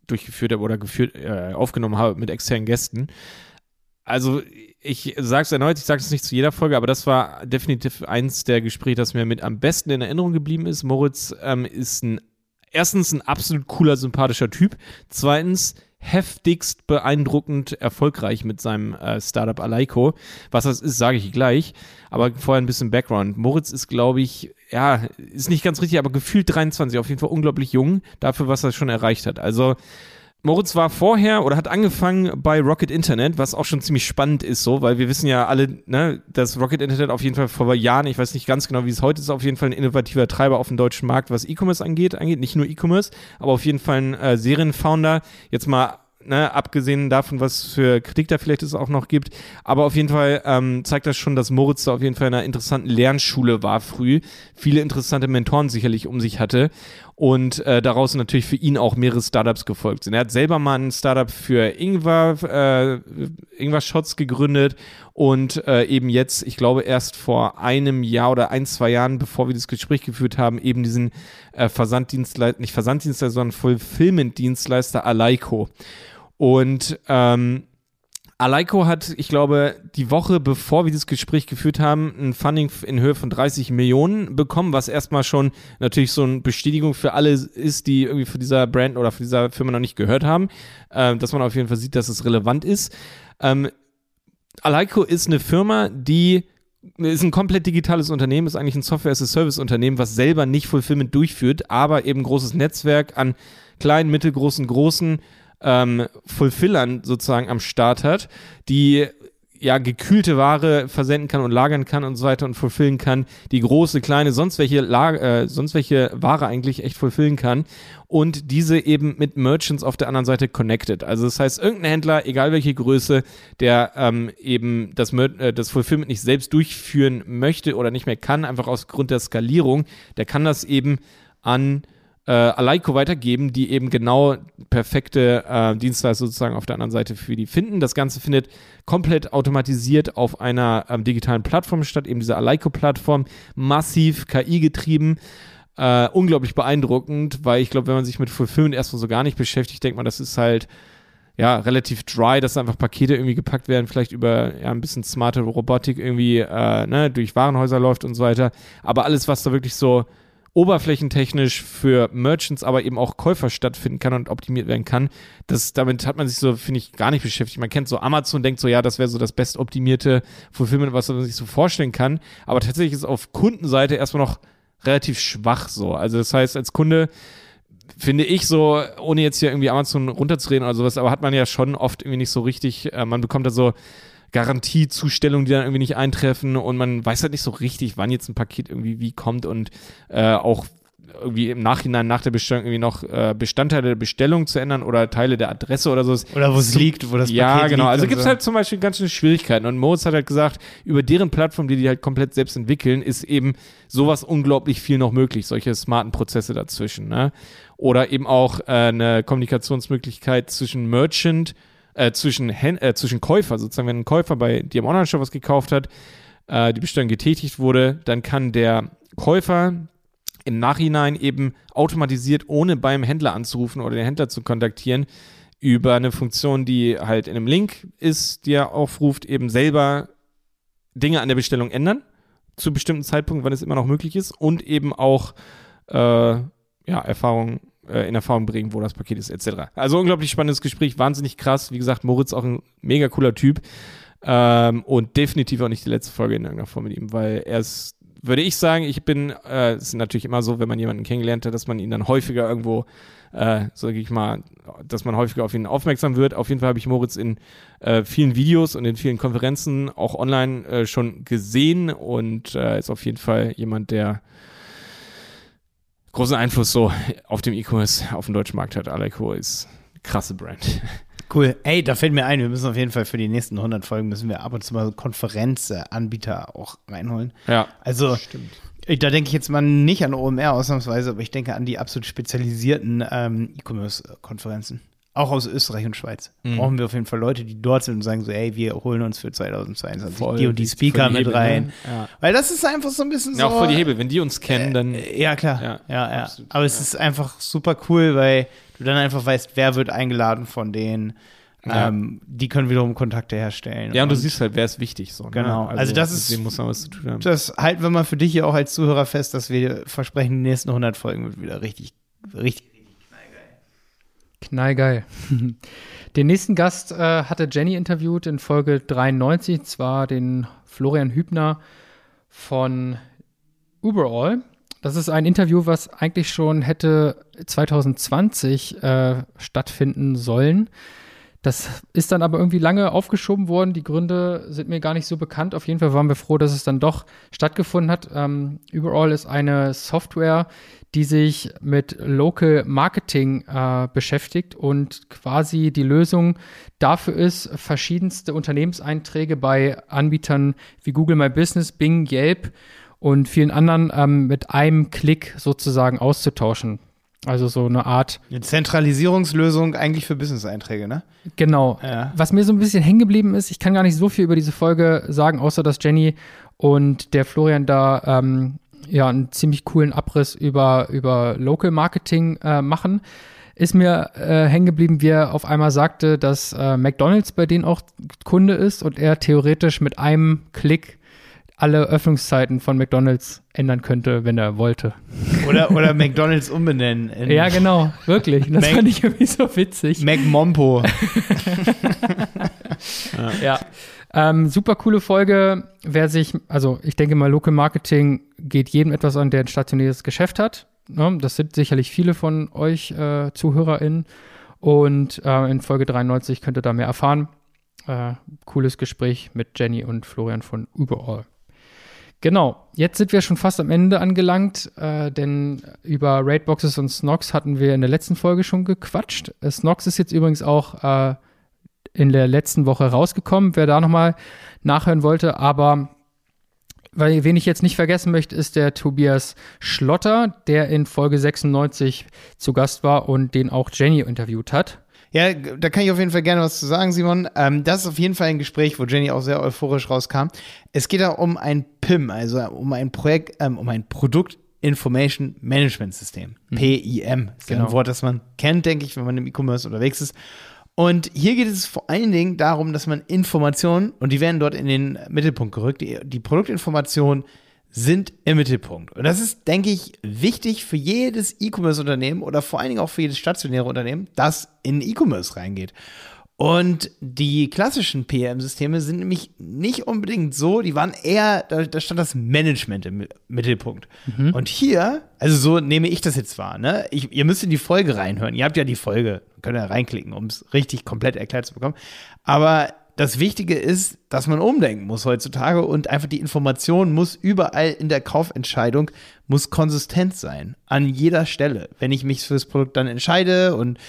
Speaker 3: durchgeführt habe oder geführt, äh, aufgenommen habe mit externen Gästen. Also ich sage es erneut, ich sage es nicht zu jeder Folge, aber das war definitiv eins der Gespräche, das mir mit am besten in Erinnerung geblieben ist. Moritz ähm, ist ein erstens ein absolut cooler, sympathischer Typ. Zweitens heftigst beeindruckend erfolgreich mit seinem äh, Startup Aleiko. Was das ist, sage ich gleich. Aber vorher ein bisschen Background. Moritz ist, glaube ich, ja, ist nicht ganz richtig, aber gefühlt 23, auf jeden Fall unglaublich jung dafür, was er schon erreicht hat. Also Moritz war vorher oder hat angefangen bei Rocket Internet, was auch schon ziemlich spannend ist, so, weil wir wissen ja alle, ne, dass Rocket Internet auf jeden Fall vor Jahren, ich weiß nicht ganz genau, wie es heute ist, auf jeden Fall ein innovativer Treiber auf dem deutschen Markt, was E-Commerce angeht, angeht, nicht nur E-Commerce, aber auf jeden Fall ein äh, Serienfounder. Jetzt mal ne, abgesehen davon, was für Kritik da vielleicht es auch noch gibt. Aber auf jeden Fall ähm, zeigt das schon, dass Moritz da auf jeden Fall in einer interessanten Lernschule war früh, viele interessante Mentoren sicherlich um sich hatte und äh, daraus natürlich für ihn auch mehrere Startups gefolgt sind. Er hat selber mal ein Startup für Ingwer, äh, Ingwer Shots gegründet und äh, eben jetzt, ich glaube erst vor einem Jahr oder ein, zwei Jahren, bevor wir das Gespräch geführt haben, eben diesen äh, Versanddienstleister, nicht Versanddienstleister, sondern Fulfillment-Dienstleister Alaiko. Und ähm, Alaiko hat, ich glaube, die Woche bevor wir dieses Gespräch geführt haben, ein Funding in Höhe von 30 Millionen bekommen, was erstmal schon natürlich so eine Bestätigung für alle ist, die irgendwie für dieser Brand oder für dieser Firma noch nicht gehört haben, äh, dass man auf jeden Fall sieht, dass es relevant ist. Ähm, Alaiko ist eine Firma, die ist ein komplett digitales Unternehmen, ist eigentlich ein Software-as-a-Service-Unternehmen, was selber nicht Fulfillment durchführt, aber eben großes Netzwerk an kleinen, mittelgroßen, großen ähm, Fulfillern sozusagen am Start hat, die ja gekühlte Ware versenden kann und lagern kann und so weiter und fulfillen kann, die große, kleine, sonst welche, Lager, äh, sonst welche Ware eigentlich echt fulfillen kann und diese eben mit Merchants auf der anderen Seite connected. Also das heißt, irgendein Händler, egal welche Größe, der ähm, eben das, äh, das Fulfillment nicht selbst durchführen möchte oder nicht mehr kann, einfach aus Grund der Skalierung, der kann das eben an äh, Alaiko weitergeben, die eben genau perfekte äh, Dienstleister sozusagen auf der anderen Seite für die finden. Das Ganze findet komplett automatisiert auf einer ähm, digitalen Plattform statt, eben diese Alaiko-Plattform, massiv KI getrieben. Äh, unglaublich beeindruckend, weil ich glaube, wenn man sich mit Fulfillment erstmal so gar nicht beschäftigt, denkt man, das ist halt ja, relativ dry, dass einfach Pakete irgendwie gepackt werden, vielleicht über ja, ein bisschen smarte Robotik irgendwie äh, ne, durch Warenhäuser läuft und so weiter. Aber alles, was da wirklich so oberflächentechnisch für Merchants, aber eben auch Käufer stattfinden kann und optimiert werden kann. Das, damit hat man sich so, finde ich, gar nicht beschäftigt. Man kennt so Amazon, denkt so, ja, das wäre so das bestoptimierte Fulfillment, was man sich so vorstellen kann. Aber tatsächlich ist es auf Kundenseite erstmal noch relativ schwach so. Also das heißt, als Kunde finde ich so, ohne jetzt hier irgendwie Amazon runterzureden oder sowas, aber hat man ja schon oft irgendwie nicht so richtig, äh, man bekommt da so Garantiezustellungen, die dann irgendwie nicht eintreffen und man weiß halt nicht so richtig, wann jetzt ein Paket irgendwie wie kommt und äh, auch irgendwie im Nachhinein nach der Bestellung irgendwie noch äh, Bestandteile der Bestellung zu ändern oder Teile der Adresse oder so.
Speaker 1: Oder wo es so, liegt, wo das
Speaker 3: ja,
Speaker 1: Paket
Speaker 3: genau.
Speaker 1: liegt.
Speaker 3: Also
Speaker 1: und
Speaker 3: gibt es
Speaker 1: so.
Speaker 3: halt zum Beispiel ganz schöne Schwierigkeiten. Und Moritz hat halt gesagt, über deren Plattform, die die halt komplett selbst entwickeln, ist eben sowas unglaublich viel noch möglich, solche smarten Prozesse dazwischen. Ne? Oder eben auch äh, eine Kommunikationsmöglichkeit zwischen Merchant, äh, zwischen, Hän äh, zwischen Käufer, sozusagen, wenn ein Käufer bei dir im Online-Shop was gekauft hat, äh, die Bestellung getätigt wurde, dann kann der Käufer im Nachhinein eben automatisiert, ohne beim Händler anzurufen oder den Händler zu kontaktieren, über eine Funktion, die halt in einem Link ist, die er aufruft, eben selber Dinge an der Bestellung ändern, zu bestimmten Zeitpunkt, wann es immer noch möglich ist, und eben auch äh, ja, Erfahrung, äh, in Erfahrung bringen, wo das Paket ist, etc. Also unglaublich spannendes Gespräch, wahnsinnig krass. Wie gesagt, Moritz auch ein mega cooler Typ. Ähm, und definitiv auch nicht die letzte Folge in irgendeiner Form mit ihm, weil er ist würde ich sagen, ich bin, äh, es ist natürlich immer so, wenn man jemanden kennengelernt hat, dass man ihn dann häufiger irgendwo, äh, sage ich mal, dass man häufiger auf ihn aufmerksam wird. Auf jeden Fall habe ich Moritz in äh, vielen Videos und in vielen Konferenzen auch online äh, schon gesehen und äh, ist auf jeden Fall jemand, der großen Einfluss so auf dem E-Commerce auf dem deutschen Markt hat. Aleco ist eine krasse Brand.
Speaker 1: Cool. Ey, da fällt mir ein, wir müssen auf jeden Fall für die nächsten 100 Folgen müssen wir ab und zu mal Konferenzanbieter auch reinholen.
Speaker 3: Ja,
Speaker 1: Also,
Speaker 3: stimmt.
Speaker 1: da denke ich jetzt mal nicht an OMR ausnahmsweise, aber ich denke an die absolut spezialisierten ähm, E-Commerce-Konferenzen. Auch aus Österreich und Schweiz.
Speaker 3: Mhm.
Speaker 1: Brauchen wir auf jeden Fall Leute, die dort sind und sagen so, ey, wir holen uns für 2022
Speaker 3: Voll.
Speaker 1: die und die Speaker
Speaker 3: die
Speaker 1: mit
Speaker 3: Hebel,
Speaker 1: rein.
Speaker 3: ne? Ja.
Speaker 1: Weil das ist einfach so ein bisschen so.
Speaker 3: ja, auch voll die Hebel. Wenn die uns kennen, dann.
Speaker 1: Äh, Ja, klar.
Speaker 3: Ja,
Speaker 1: Ja, ja.
Speaker 3: absolut,
Speaker 1: Aber es
Speaker 3: ja.
Speaker 1: ist einfach super cool, weil du dann einfach weißt, wer wird eingeladen von denen.
Speaker 3: Ja.
Speaker 1: Ähm, die können wiederum Kontakte herstellen.
Speaker 3: ja, und du siehst halt, wer ist wichtig. So, ne?
Speaker 1: Genau. Also das ist-
Speaker 3: muss man was zu tun haben.
Speaker 1: Das halten wir mal für dich hier auch als Zuhörer fest, dass wir versprechen, die nächsten 100 Folgen wird wieder richtig, richtig.
Speaker 2: Knallgeil. Den nächsten Gast äh, hatte Jenny interviewt in Folge 93, zwar den Florian Hübner von Uberall. Das ist ein Interview, was eigentlich schon hätte 2020 äh, stattfinden sollen. Das ist dann aber irgendwie lange aufgeschoben worden. Die Gründe sind mir gar nicht so bekannt. Auf jeden Fall waren wir froh, dass es dann doch stattgefunden hat. Ähm, Überall ist eine Software, die sich mit Local Marketing äh, beschäftigt und quasi die Lösung dafür ist, verschiedenste Unternehmenseinträge bei Anbietern wie Google My Business, Bing, Yelp und vielen anderen ähm, mit einem Klick sozusagen auszutauschen. Also so eine Art.
Speaker 1: Eine Zentralisierungslösung eigentlich für Business-Einträge, ne?
Speaker 2: Genau.
Speaker 1: Ja.
Speaker 2: Was mir so ein bisschen hängen geblieben ist, ich kann gar nicht so viel über diese Folge sagen, außer dass Jenny und der Florian da ähm, ja einen ziemlich coolen Abriss über, über Local Marketing äh, machen. Ist mir äh, hängen geblieben, wie er auf einmal sagte, dass äh, McDonalds bei denen auch Kunde ist und er theoretisch mit einem Klick alle Öffnungszeiten von McDonalds ändern könnte, wenn er wollte.
Speaker 1: Oder, oder McDonalds umbenennen. in
Speaker 2: Ja, genau, wirklich. Das
Speaker 1: Mac-
Speaker 2: fand ich irgendwie so witzig.
Speaker 1: McMompo.
Speaker 2: Ja. Ähm, super coole Folge. Wer sich, also ich denke mal, Local Marketing geht jedem etwas an, der ein stationäres Geschäft hat. Ne? Das sind sicherlich viele von euch äh, ZuhörerInnen. Und äh, in Folge 93 könnt ihr da mehr erfahren. Äh, cooles Gespräch mit Jenny und Florian von Überall. Genau, jetzt sind wir schon fast am Ende angelangt, äh, denn über Raidboxes und Snox hatten wir in der letzten Folge schon gequatscht. Äh, Snox ist jetzt übrigens auch äh, in der letzten Woche rausgekommen, wer da nochmal nachhören wollte. Aber weil, wen ich jetzt nicht vergessen möchte, ist der Tobias Schlotter, der in Folge 96 zu Gast war und den auch Jenny interviewt hat.
Speaker 1: Ja, da kann ich auf jeden Fall gerne was zu sagen, Simon. Ähm, das ist auf jeden Fall ein Gespräch, wo Jenny auch sehr euphorisch rauskam. Es geht da um ein PIM, also um ein Projekt, ähm, um ein Produkt Information Management System. PIM. Ist
Speaker 2: Genau.
Speaker 1: ein Wort, das man kennt, denke ich, wenn man im E-Commerce unterwegs ist. Und hier geht es vor allen Dingen darum, dass man Informationen, und die werden dort in den Mittelpunkt gerückt, die, die Produktinformationen sind im Mittelpunkt. Und das ist, denke ich, wichtig für jedes E-Commerce-Unternehmen oder vor allen Dingen auch für jedes stationäre Unternehmen, das in E-Commerce reingeht. Und die klassischen PM-Systeme sind nämlich nicht unbedingt so, die waren eher, da, da stand das Management im Mittelpunkt. Und hier, also so nehme ich das jetzt wahr, ne? Ich, ihr müsst in die Folge reinhören. Ihr habt ja die Folge, könnt ihr reinklicken, um es richtig komplett erklärt zu bekommen. Aber das Wichtige ist, dass man umdenken muss heutzutage und einfach die Information muss überall in der Kaufentscheidung muss konsistent sein. An jeder Stelle. Wenn ich mich für das Produkt dann entscheide und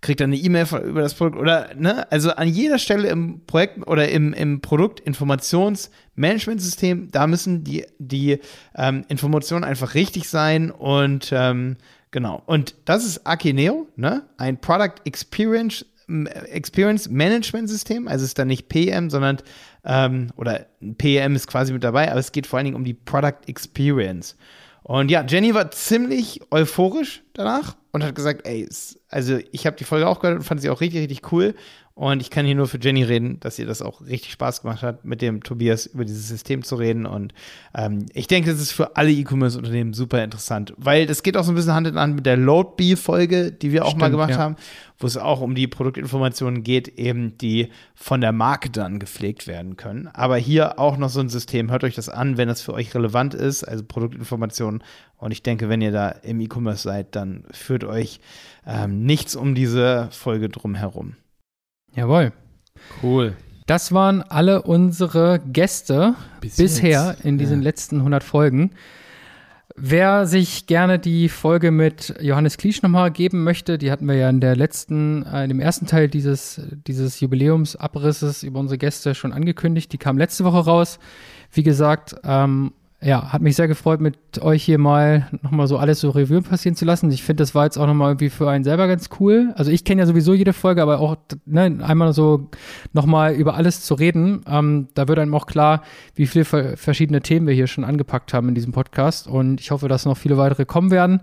Speaker 1: kriege dann eine E-Mail über das Produkt oder, ne, also an jeder Stelle im Projekt oder im, im Produktinformationsmanagementsystem, da müssen die, die ähm, Informationen einfach richtig sein und ähm, genau. Und das ist Akineo, ne, ein Product Experience Experience Management System, also ist dann nicht PM, sondern ähm, oder PM ist quasi mit dabei, aber es geht vor allen Dingen um die Product Experience. Und ja, Jenny war ziemlich euphorisch danach und hat gesagt, ey, also ich habe die Folge auch gehört und fand sie auch richtig, richtig cool. Und ich kann hier nur für Jenny reden, dass ihr das auch richtig Spaß gemacht hat, mit dem Tobias über dieses System zu reden. Und ähm, ich denke, das ist für alle E-Commerce-Unternehmen super interessant, weil das geht auch so ein bisschen Hand in Hand mit der Loadbee-Folge, die wir auch mal
Speaker 2: Stimmt,
Speaker 1: gemacht
Speaker 2: ja.
Speaker 1: haben, wo es auch um die Produktinformationen geht, eben die von der Marke dann gepflegt werden können. Aber hier auch noch so ein System. Hört euch das an, wenn das für euch relevant ist, also Produktinformationen. Und ich denke, wenn ihr da im E-Commerce seid, dann führt euch ähm, nichts um diese Folge drum herum.
Speaker 2: Jawohl.
Speaker 3: Cool.
Speaker 2: Das waren alle unsere Gäste
Speaker 3: Bis
Speaker 2: bisher
Speaker 3: jetzt.
Speaker 2: in diesen
Speaker 3: Ja.
Speaker 2: letzten 100 Folgen. Wer sich gerne die Folge mit Johannes Kliesch nochmal geben möchte, die hatten wir ja in der letzten, äh, in dem ersten Teil dieses, dieses Jubiläumsabrisses über unsere Gäste schon angekündigt. Die kam letzte Woche raus. Wie gesagt, ähm, ja, hat mich sehr gefreut, mit euch hier mal nochmal so alles so Revue passieren zu lassen. Ich finde, das war jetzt auch nochmal irgendwie für einen selber ganz cool. Also ich kenne ja sowieso jede Folge, aber auch ne, einmal so nochmal über alles zu reden. Ähm, da wird einem auch klar, wie viele ver- verschiedene Themen wir hier schon angepackt haben in diesem Podcast. Und ich hoffe, dass noch viele weitere kommen werden.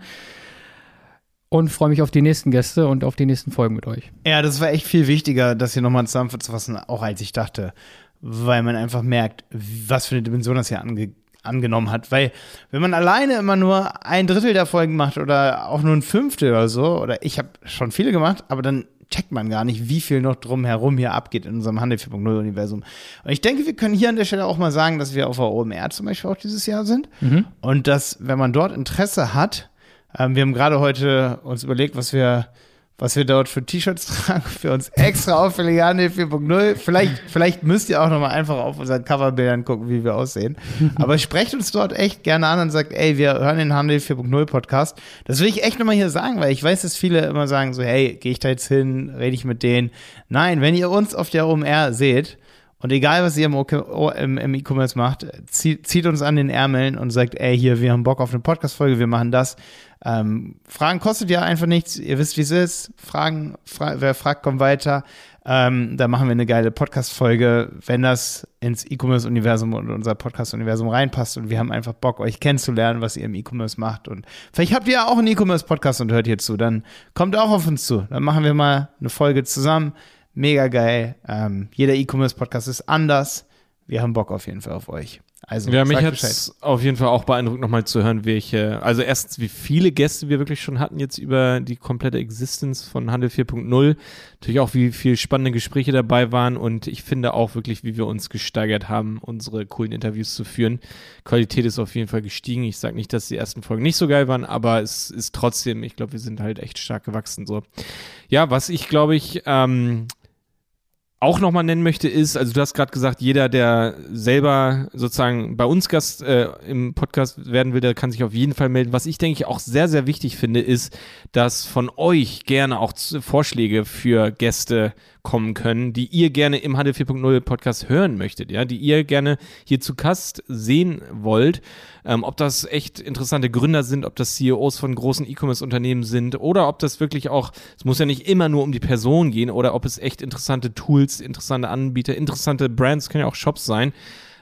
Speaker 2: Und freue mich auf die nächsten Gäste und auf die nächsten Folgen mit euch.
Speaker 1: Ja, das war echt viel wichtiger, das hier nochmal zusammenzufassen, auch als ich dachte, weil man einfach merkt, was für eine Dimension das hier ange angenommen hat. Weil, wenn man alleine immer nur ein Drittel der Folgen macht oder auch nur ein Fünftel oder so, oder ich habe schon viele gemacht, aber dann checkt man gar nicht, wie viel noch drumherum hier abgeht in unserem Handel 4.0 Universum. Und ich denke, wir können hier an der Stelle auch mal sagen, dass wir auf der OMR zum Beispiel auch dieses Jahr sind. Und dass, wenn man dort Interesse hat, ähm, wir haben gerade heute uns überlegt, was wir was wir dort für T-Shirts tragen, für uns extra auffällige Handel 4.0. Vielleicht, vielleicht müsst ihr auch nochmal einfach auf unseren Coverbildern gucken, wie wir aussehen. Aber sprecht uns dort echt gerne an und sagt, ey, wir hören den Handel 4.0 Podcast. Das will ich echt nochmal hier sagen, weil ich weiß, dass viele immer sagen so, hey, gehe ich da jetzt hin, rede ich mit denen. Nein, wenn ihr uns auf der OMR seht, und egal, was ihr im, E-Commerce macht, zieht, zieht, uns an den Ärmeln und sagt, ey, hier, wir haben Bock auf eine Podcast-Folge, wir machen das. Ähm, Fragen kostet ja einfach nichts. Ihr wisst, wie es ist. Fragen, fra wer fragt, kommt weiter. Ähm, da machen wir eine geile Podcast-Folge, wenn das ins E-Commerce-Universum und unser Podcast-Universum reinpasst und wir haben einfach Bock, euch kennenzulernen, was ihr im E-Commerce macht. Und vielleicht habt ihr ja auch einen E-Commerce-Podcast und hört hier zu. Dann kommt auch auf uns zu. Dann machen wir mal eine Folge zusammen Mega geil. Ähm, jeder E-Commerce-Podcast ist anders. Wir haben Bock auf jeden Fall auf euch. Also,
Speaker 3: ja, mich hat es auf jeden Fall auch beeindruckt, nochmal zu hören, welche, also erstens, wie viele Gäste wir wirklich schon hatten jetzt über die komplette Existenz von Handel 4.0. Natürlich auch, wie viele spannende Gespräche dabei waren und ich finde auch wirklich, wie wir uns gesteigert haben, unsere coolen Interviews zu führen. Qualität ist auf jeden Fall gestiegen. Ich sage nicht, dass die ersten Folgen nicht so geil waren, aber es ist trotzdem, ich glaube, wir sind halt echt stark gewachsen. So. Ja, was ich glaube ich, ähm, auch nochmal nennen möchte, ist, also du hast gerade gesagt, jeder, der selber sozusagen bei uns Gast äh, im Podcast werden will, der kann sich auf jeden Fall melden. Was ich denke ich auch sehr, sehr wichtig finde, ist, dass von euch gerne auch Vorschläge für Gäste kommen können, die ihr gerne im Handel 4.0 Podcast hören möchtet, ja, die ihr gerne hier zu Gast sehen wollt. Ähm, ob das echt interessante Gründer sind, ob das CEOs von großen E-Commerce-Unternehmen sind oder ob das wirklich auch, es muss ja nicht immer nur um die Person gehen oder ob es echt interessante Tools, interessante Anbieter, interessante Brands, können ja auch Shops sein,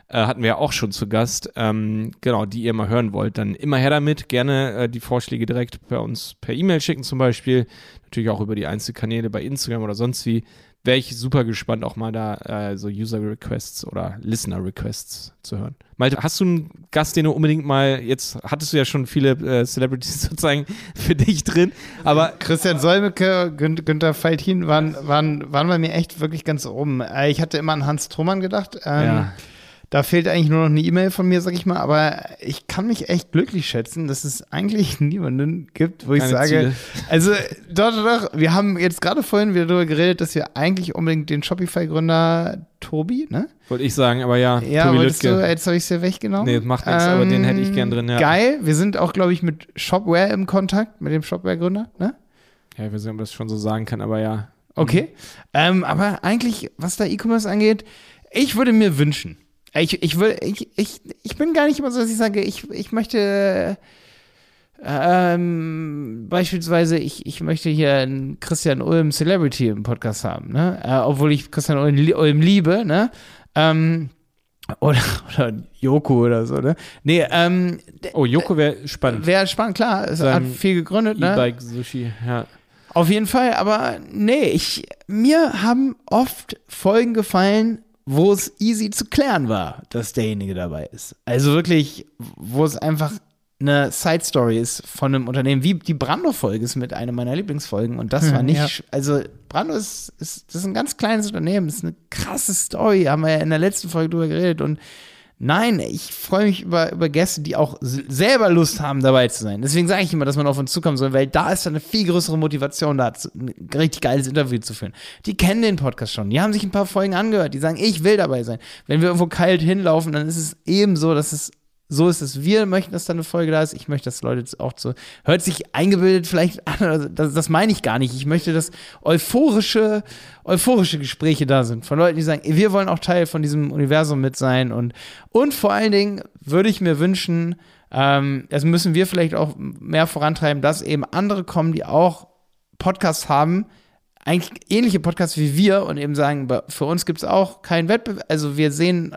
Speaker 3: äh, hatten wir ja auch schon zu Gast, ähm, genau, die ihr mal hören wollt, dann immer her damit, gerne äh, die Vorschläge direkt bei uns per E-Mail schicken zum Beispiel, natürlich auch über die Einzelkanäle bei Instagram oder sonst wie wäre ich super gespannt, auch mal da äh, so User-Requests oder Listener-Requests zu hören. Malte, hast du einen Gast, den du unbedingt mal, jetzt hattest du ja schon viele äh, Celebrities sozusagen für dich drin, aber
Speaker 1: Christian Solmecke, Gün Günther Faltin waren, waren, waren bei mir echt wirklich ganz oben. Äh, ich hatte immer an Hans Trumann gedacht. Ähm, ja. Da fehlt eigentlich nur noch eine E-Mail von mir, sag ich mal, aber ich kann mich echt glücklich schätzen, dass es eigentlich niemanden gibt, wo ich Keine sage, Ziele. also doch, doch, doch, wir haben jetzt gerade vorhin wieder darüber geredet, dass wir eigentlich unbedingt den Shopify-Gründer Tobi, ne?
Speaker 3: Wollte ich sagen, aber ja.
Speaker 1: Ja, Tobi Lütke. du, jetzt habe ich es ja weggenommen.
Speaker 3: Nee, macht nichts, ähm, aber den hätte ich gern drin, ja.
Speaker 1: Geil, wir sind auch, glaube ich, mit Shopware im Kontakt, mit dem Shopware-Gründer, ne?
Speaker 3: Ja, ich weiß nicht, ob man das schon so sagen kann, aber ja.
Speaker 1: Okay. Ähm, aber eigentlich, was da E-Commerce angeht, ich würde mir wünschen, ich, ich, will, ich, ich, ich bin gar nicht immer so, dass ich sage, ich, ich möchte ähm, beispielsweise, ich, ich möchte hier einen Christian Ulm Celebrity im Podcast haben, ne? Äh, obwohl ich Christian Ulm, Ulm liebe, ne? Ähm, oder, oder Joko oder so, ne? Nee, ähm,
Speaker 3: Oh, Joko wäre spannend.
Speaker 1: Wäre spannend, klar. Es hat viel gegründet, ne?
Speaker 3: E-Bike, Sushi, ja.
Speaker 1: Auf jeden Fall, aber nee, ich, mir haben oft Folgen gefallen, wo es easy zu klären war, dass derjenige dabei ist. Also wirklich, wo es einfach eine Side Story ist von einem Unternehmen, wie die Brando-Folge ist mit einer meiner Lieblingsfolgen. Und das war hm, nicht, ja. also Brando ist, ist, das ist ein ganz kleines Unternehmen, das ist eine krasse Story, haben wir ja in der letzten Folge drüber geredet und Nein, ich freue mich über, über Gäste, die auch selber Lust haben, dabei zu sein. Deswegen sage ich immer, dass man auf uns zukommen soll, weil da ist eine viel größere Motivation, da ein richtig geiles Interview zu führen. Die kennen den Podcast schon, die haben sich ein paar Folgen angehört, die sagen, ich will dabei sein. Wenn wir irgendwo kalt hinlaufen, dann ist es eben so, dass es so ist es. Wir möchten, dass da eine Folge da ist. Ich möchte, dass Leute auch so. Hört sich eingebildet vielleicht an, das, das meine ich gar nicht. Ich möchte, dass euphorische, euphorische Gespräche da sind. Von Leuten, die sagen, wir wollen auch Teil von diesem Universum mit sein. Und, und vor allen Dingen würde ich mir wünschen, ähm, das müssen wir vielleicht auch mehr vorantreiben, dass eben andere kommen, die auch Podcasts haben, eigentlich ähnliche Podcasts wie wir und eben sagen, für uns gibt es auch keinen Wettbewerb. Also wir sehen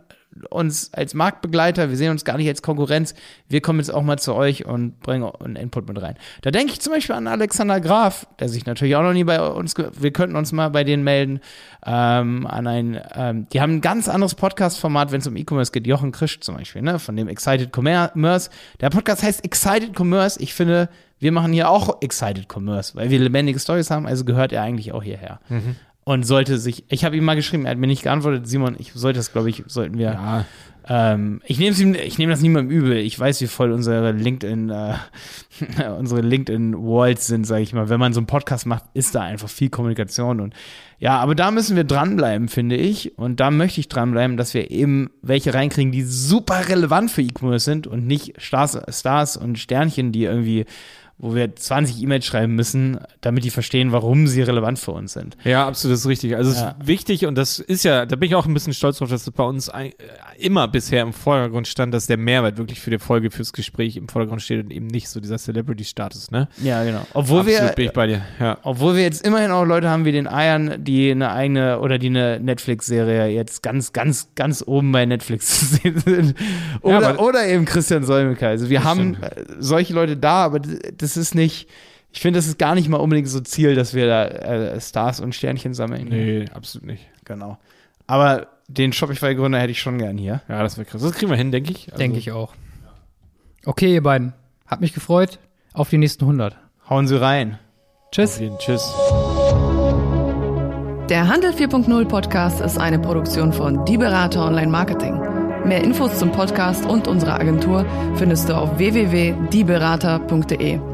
Speaker 1: uns als Marktbegleiter, wir sehen uns gar nicht als Konkurrenz. Wir kommen jetzt auch mal zu euch und bringen einen Input mit rein. Da denke ich zum Beispiel an Alexander Graf, der sich natürlich auch noch nie bei uns, wir könnten uns mal bei denen melden, ähm, an ein, ähm, die haben ein ganz anderes Podcast-Format, wenn es um E-Commerce geht. Jochen Krisch zum Beispiel, ne, von dem Excited Commerce. Der Podcast heißt Excited Commerce. Ich finde, wir machen hier auch Excited Commerce, weil wir lebendige Stories haben, also gehört er eigentlich auch hierher. Mhm. Und sollte sich, ich habe ihm mal geschrieben, er hat mir nicht geantwortet, Simon, ich sollte das, glaube ich, sollten wir
Speaker 3: Ja,
Speaker 1: ähm, ich nehme ihm, ich nehme das niemandem übel. Ich weiß, wie voll unsere LinkedIn, äh, unsere LinkedIn Walls sind, sage ich mal. Wenn man so einen Podcast macht, ist da einfach viel Kommunikation und ja, aber da müssen wir dranbleiben, finde ich. Und da möchte ich dranbleiben, dass wir eben welche reinkriegen, die super relevant für E-Commerce sind und nicht Stars, Stars und Sternchen, die irgendwie wo wir 20 E-Mails schreiben müssen, damit die verstehen, warum sie relevant für uns sind.
Speaker 3: Ja, absolut, das ist richtig. Also es
Speaker 1: Ja.
Speaker 3: ist wichtig und das ist ja, da bin ich auch ein bisschen stolz drauf, dass das bei uns ein, äh, immer bisher im Vordergrund stand, dass der Mehrwert wirklich für die Folge, fürs Gespräch im Vordergrund steht und eben nicht so dieser Celebrity-Status, ne?
Speaker 1: Ja, genau. Obwohl
Speaker 3: absolut
Speaker 1: wir,
Speaker 3: bin ich bei dir, ja.
Speaker 1: Obwohl wir jetzt immerhin auch Leute haben wie den Eiern, die eine eigene oder die eine Netflix-Serie jetzt ganz, ganz, ganz oben bei Netflix zu sehen sind. Oder,
Speaker 3: aber-
Speaker 1: oder eben Christian Solmecke. Also wir
Speaker 3: Das
Speaker 1: haben äh, solche Leute da, aber d- das ist nicht, ich finde, das ist gar nicht mal unbedingt so Ziel, dass wir da äh, Stars und Sternchen sammeln.
Speaker 3: Nee, absolut nicht.
Speaker 1: Genau. Aber den Shopify-Gründer hätte ich schon gern hier.
Speaker 3: Ja, das wäre krass. Das kriegen wir hin, denke ich. Also,
Speaker 2: Denke ich auch. Okay, ihr beiden. Hat mich gefreut. Auf die nächsten 100.
Speaker 1: Hauen Sie rein.
Speaker 2: Tschüss.
Speaker 3: Tschüss.
Speaker 9: Der Handel 4.0 Podcast ist eine Produktion von Die Berater Online Marketing. Mehr Infos zum Podcast und unserer Agentur findest du auf www.dieberater.de.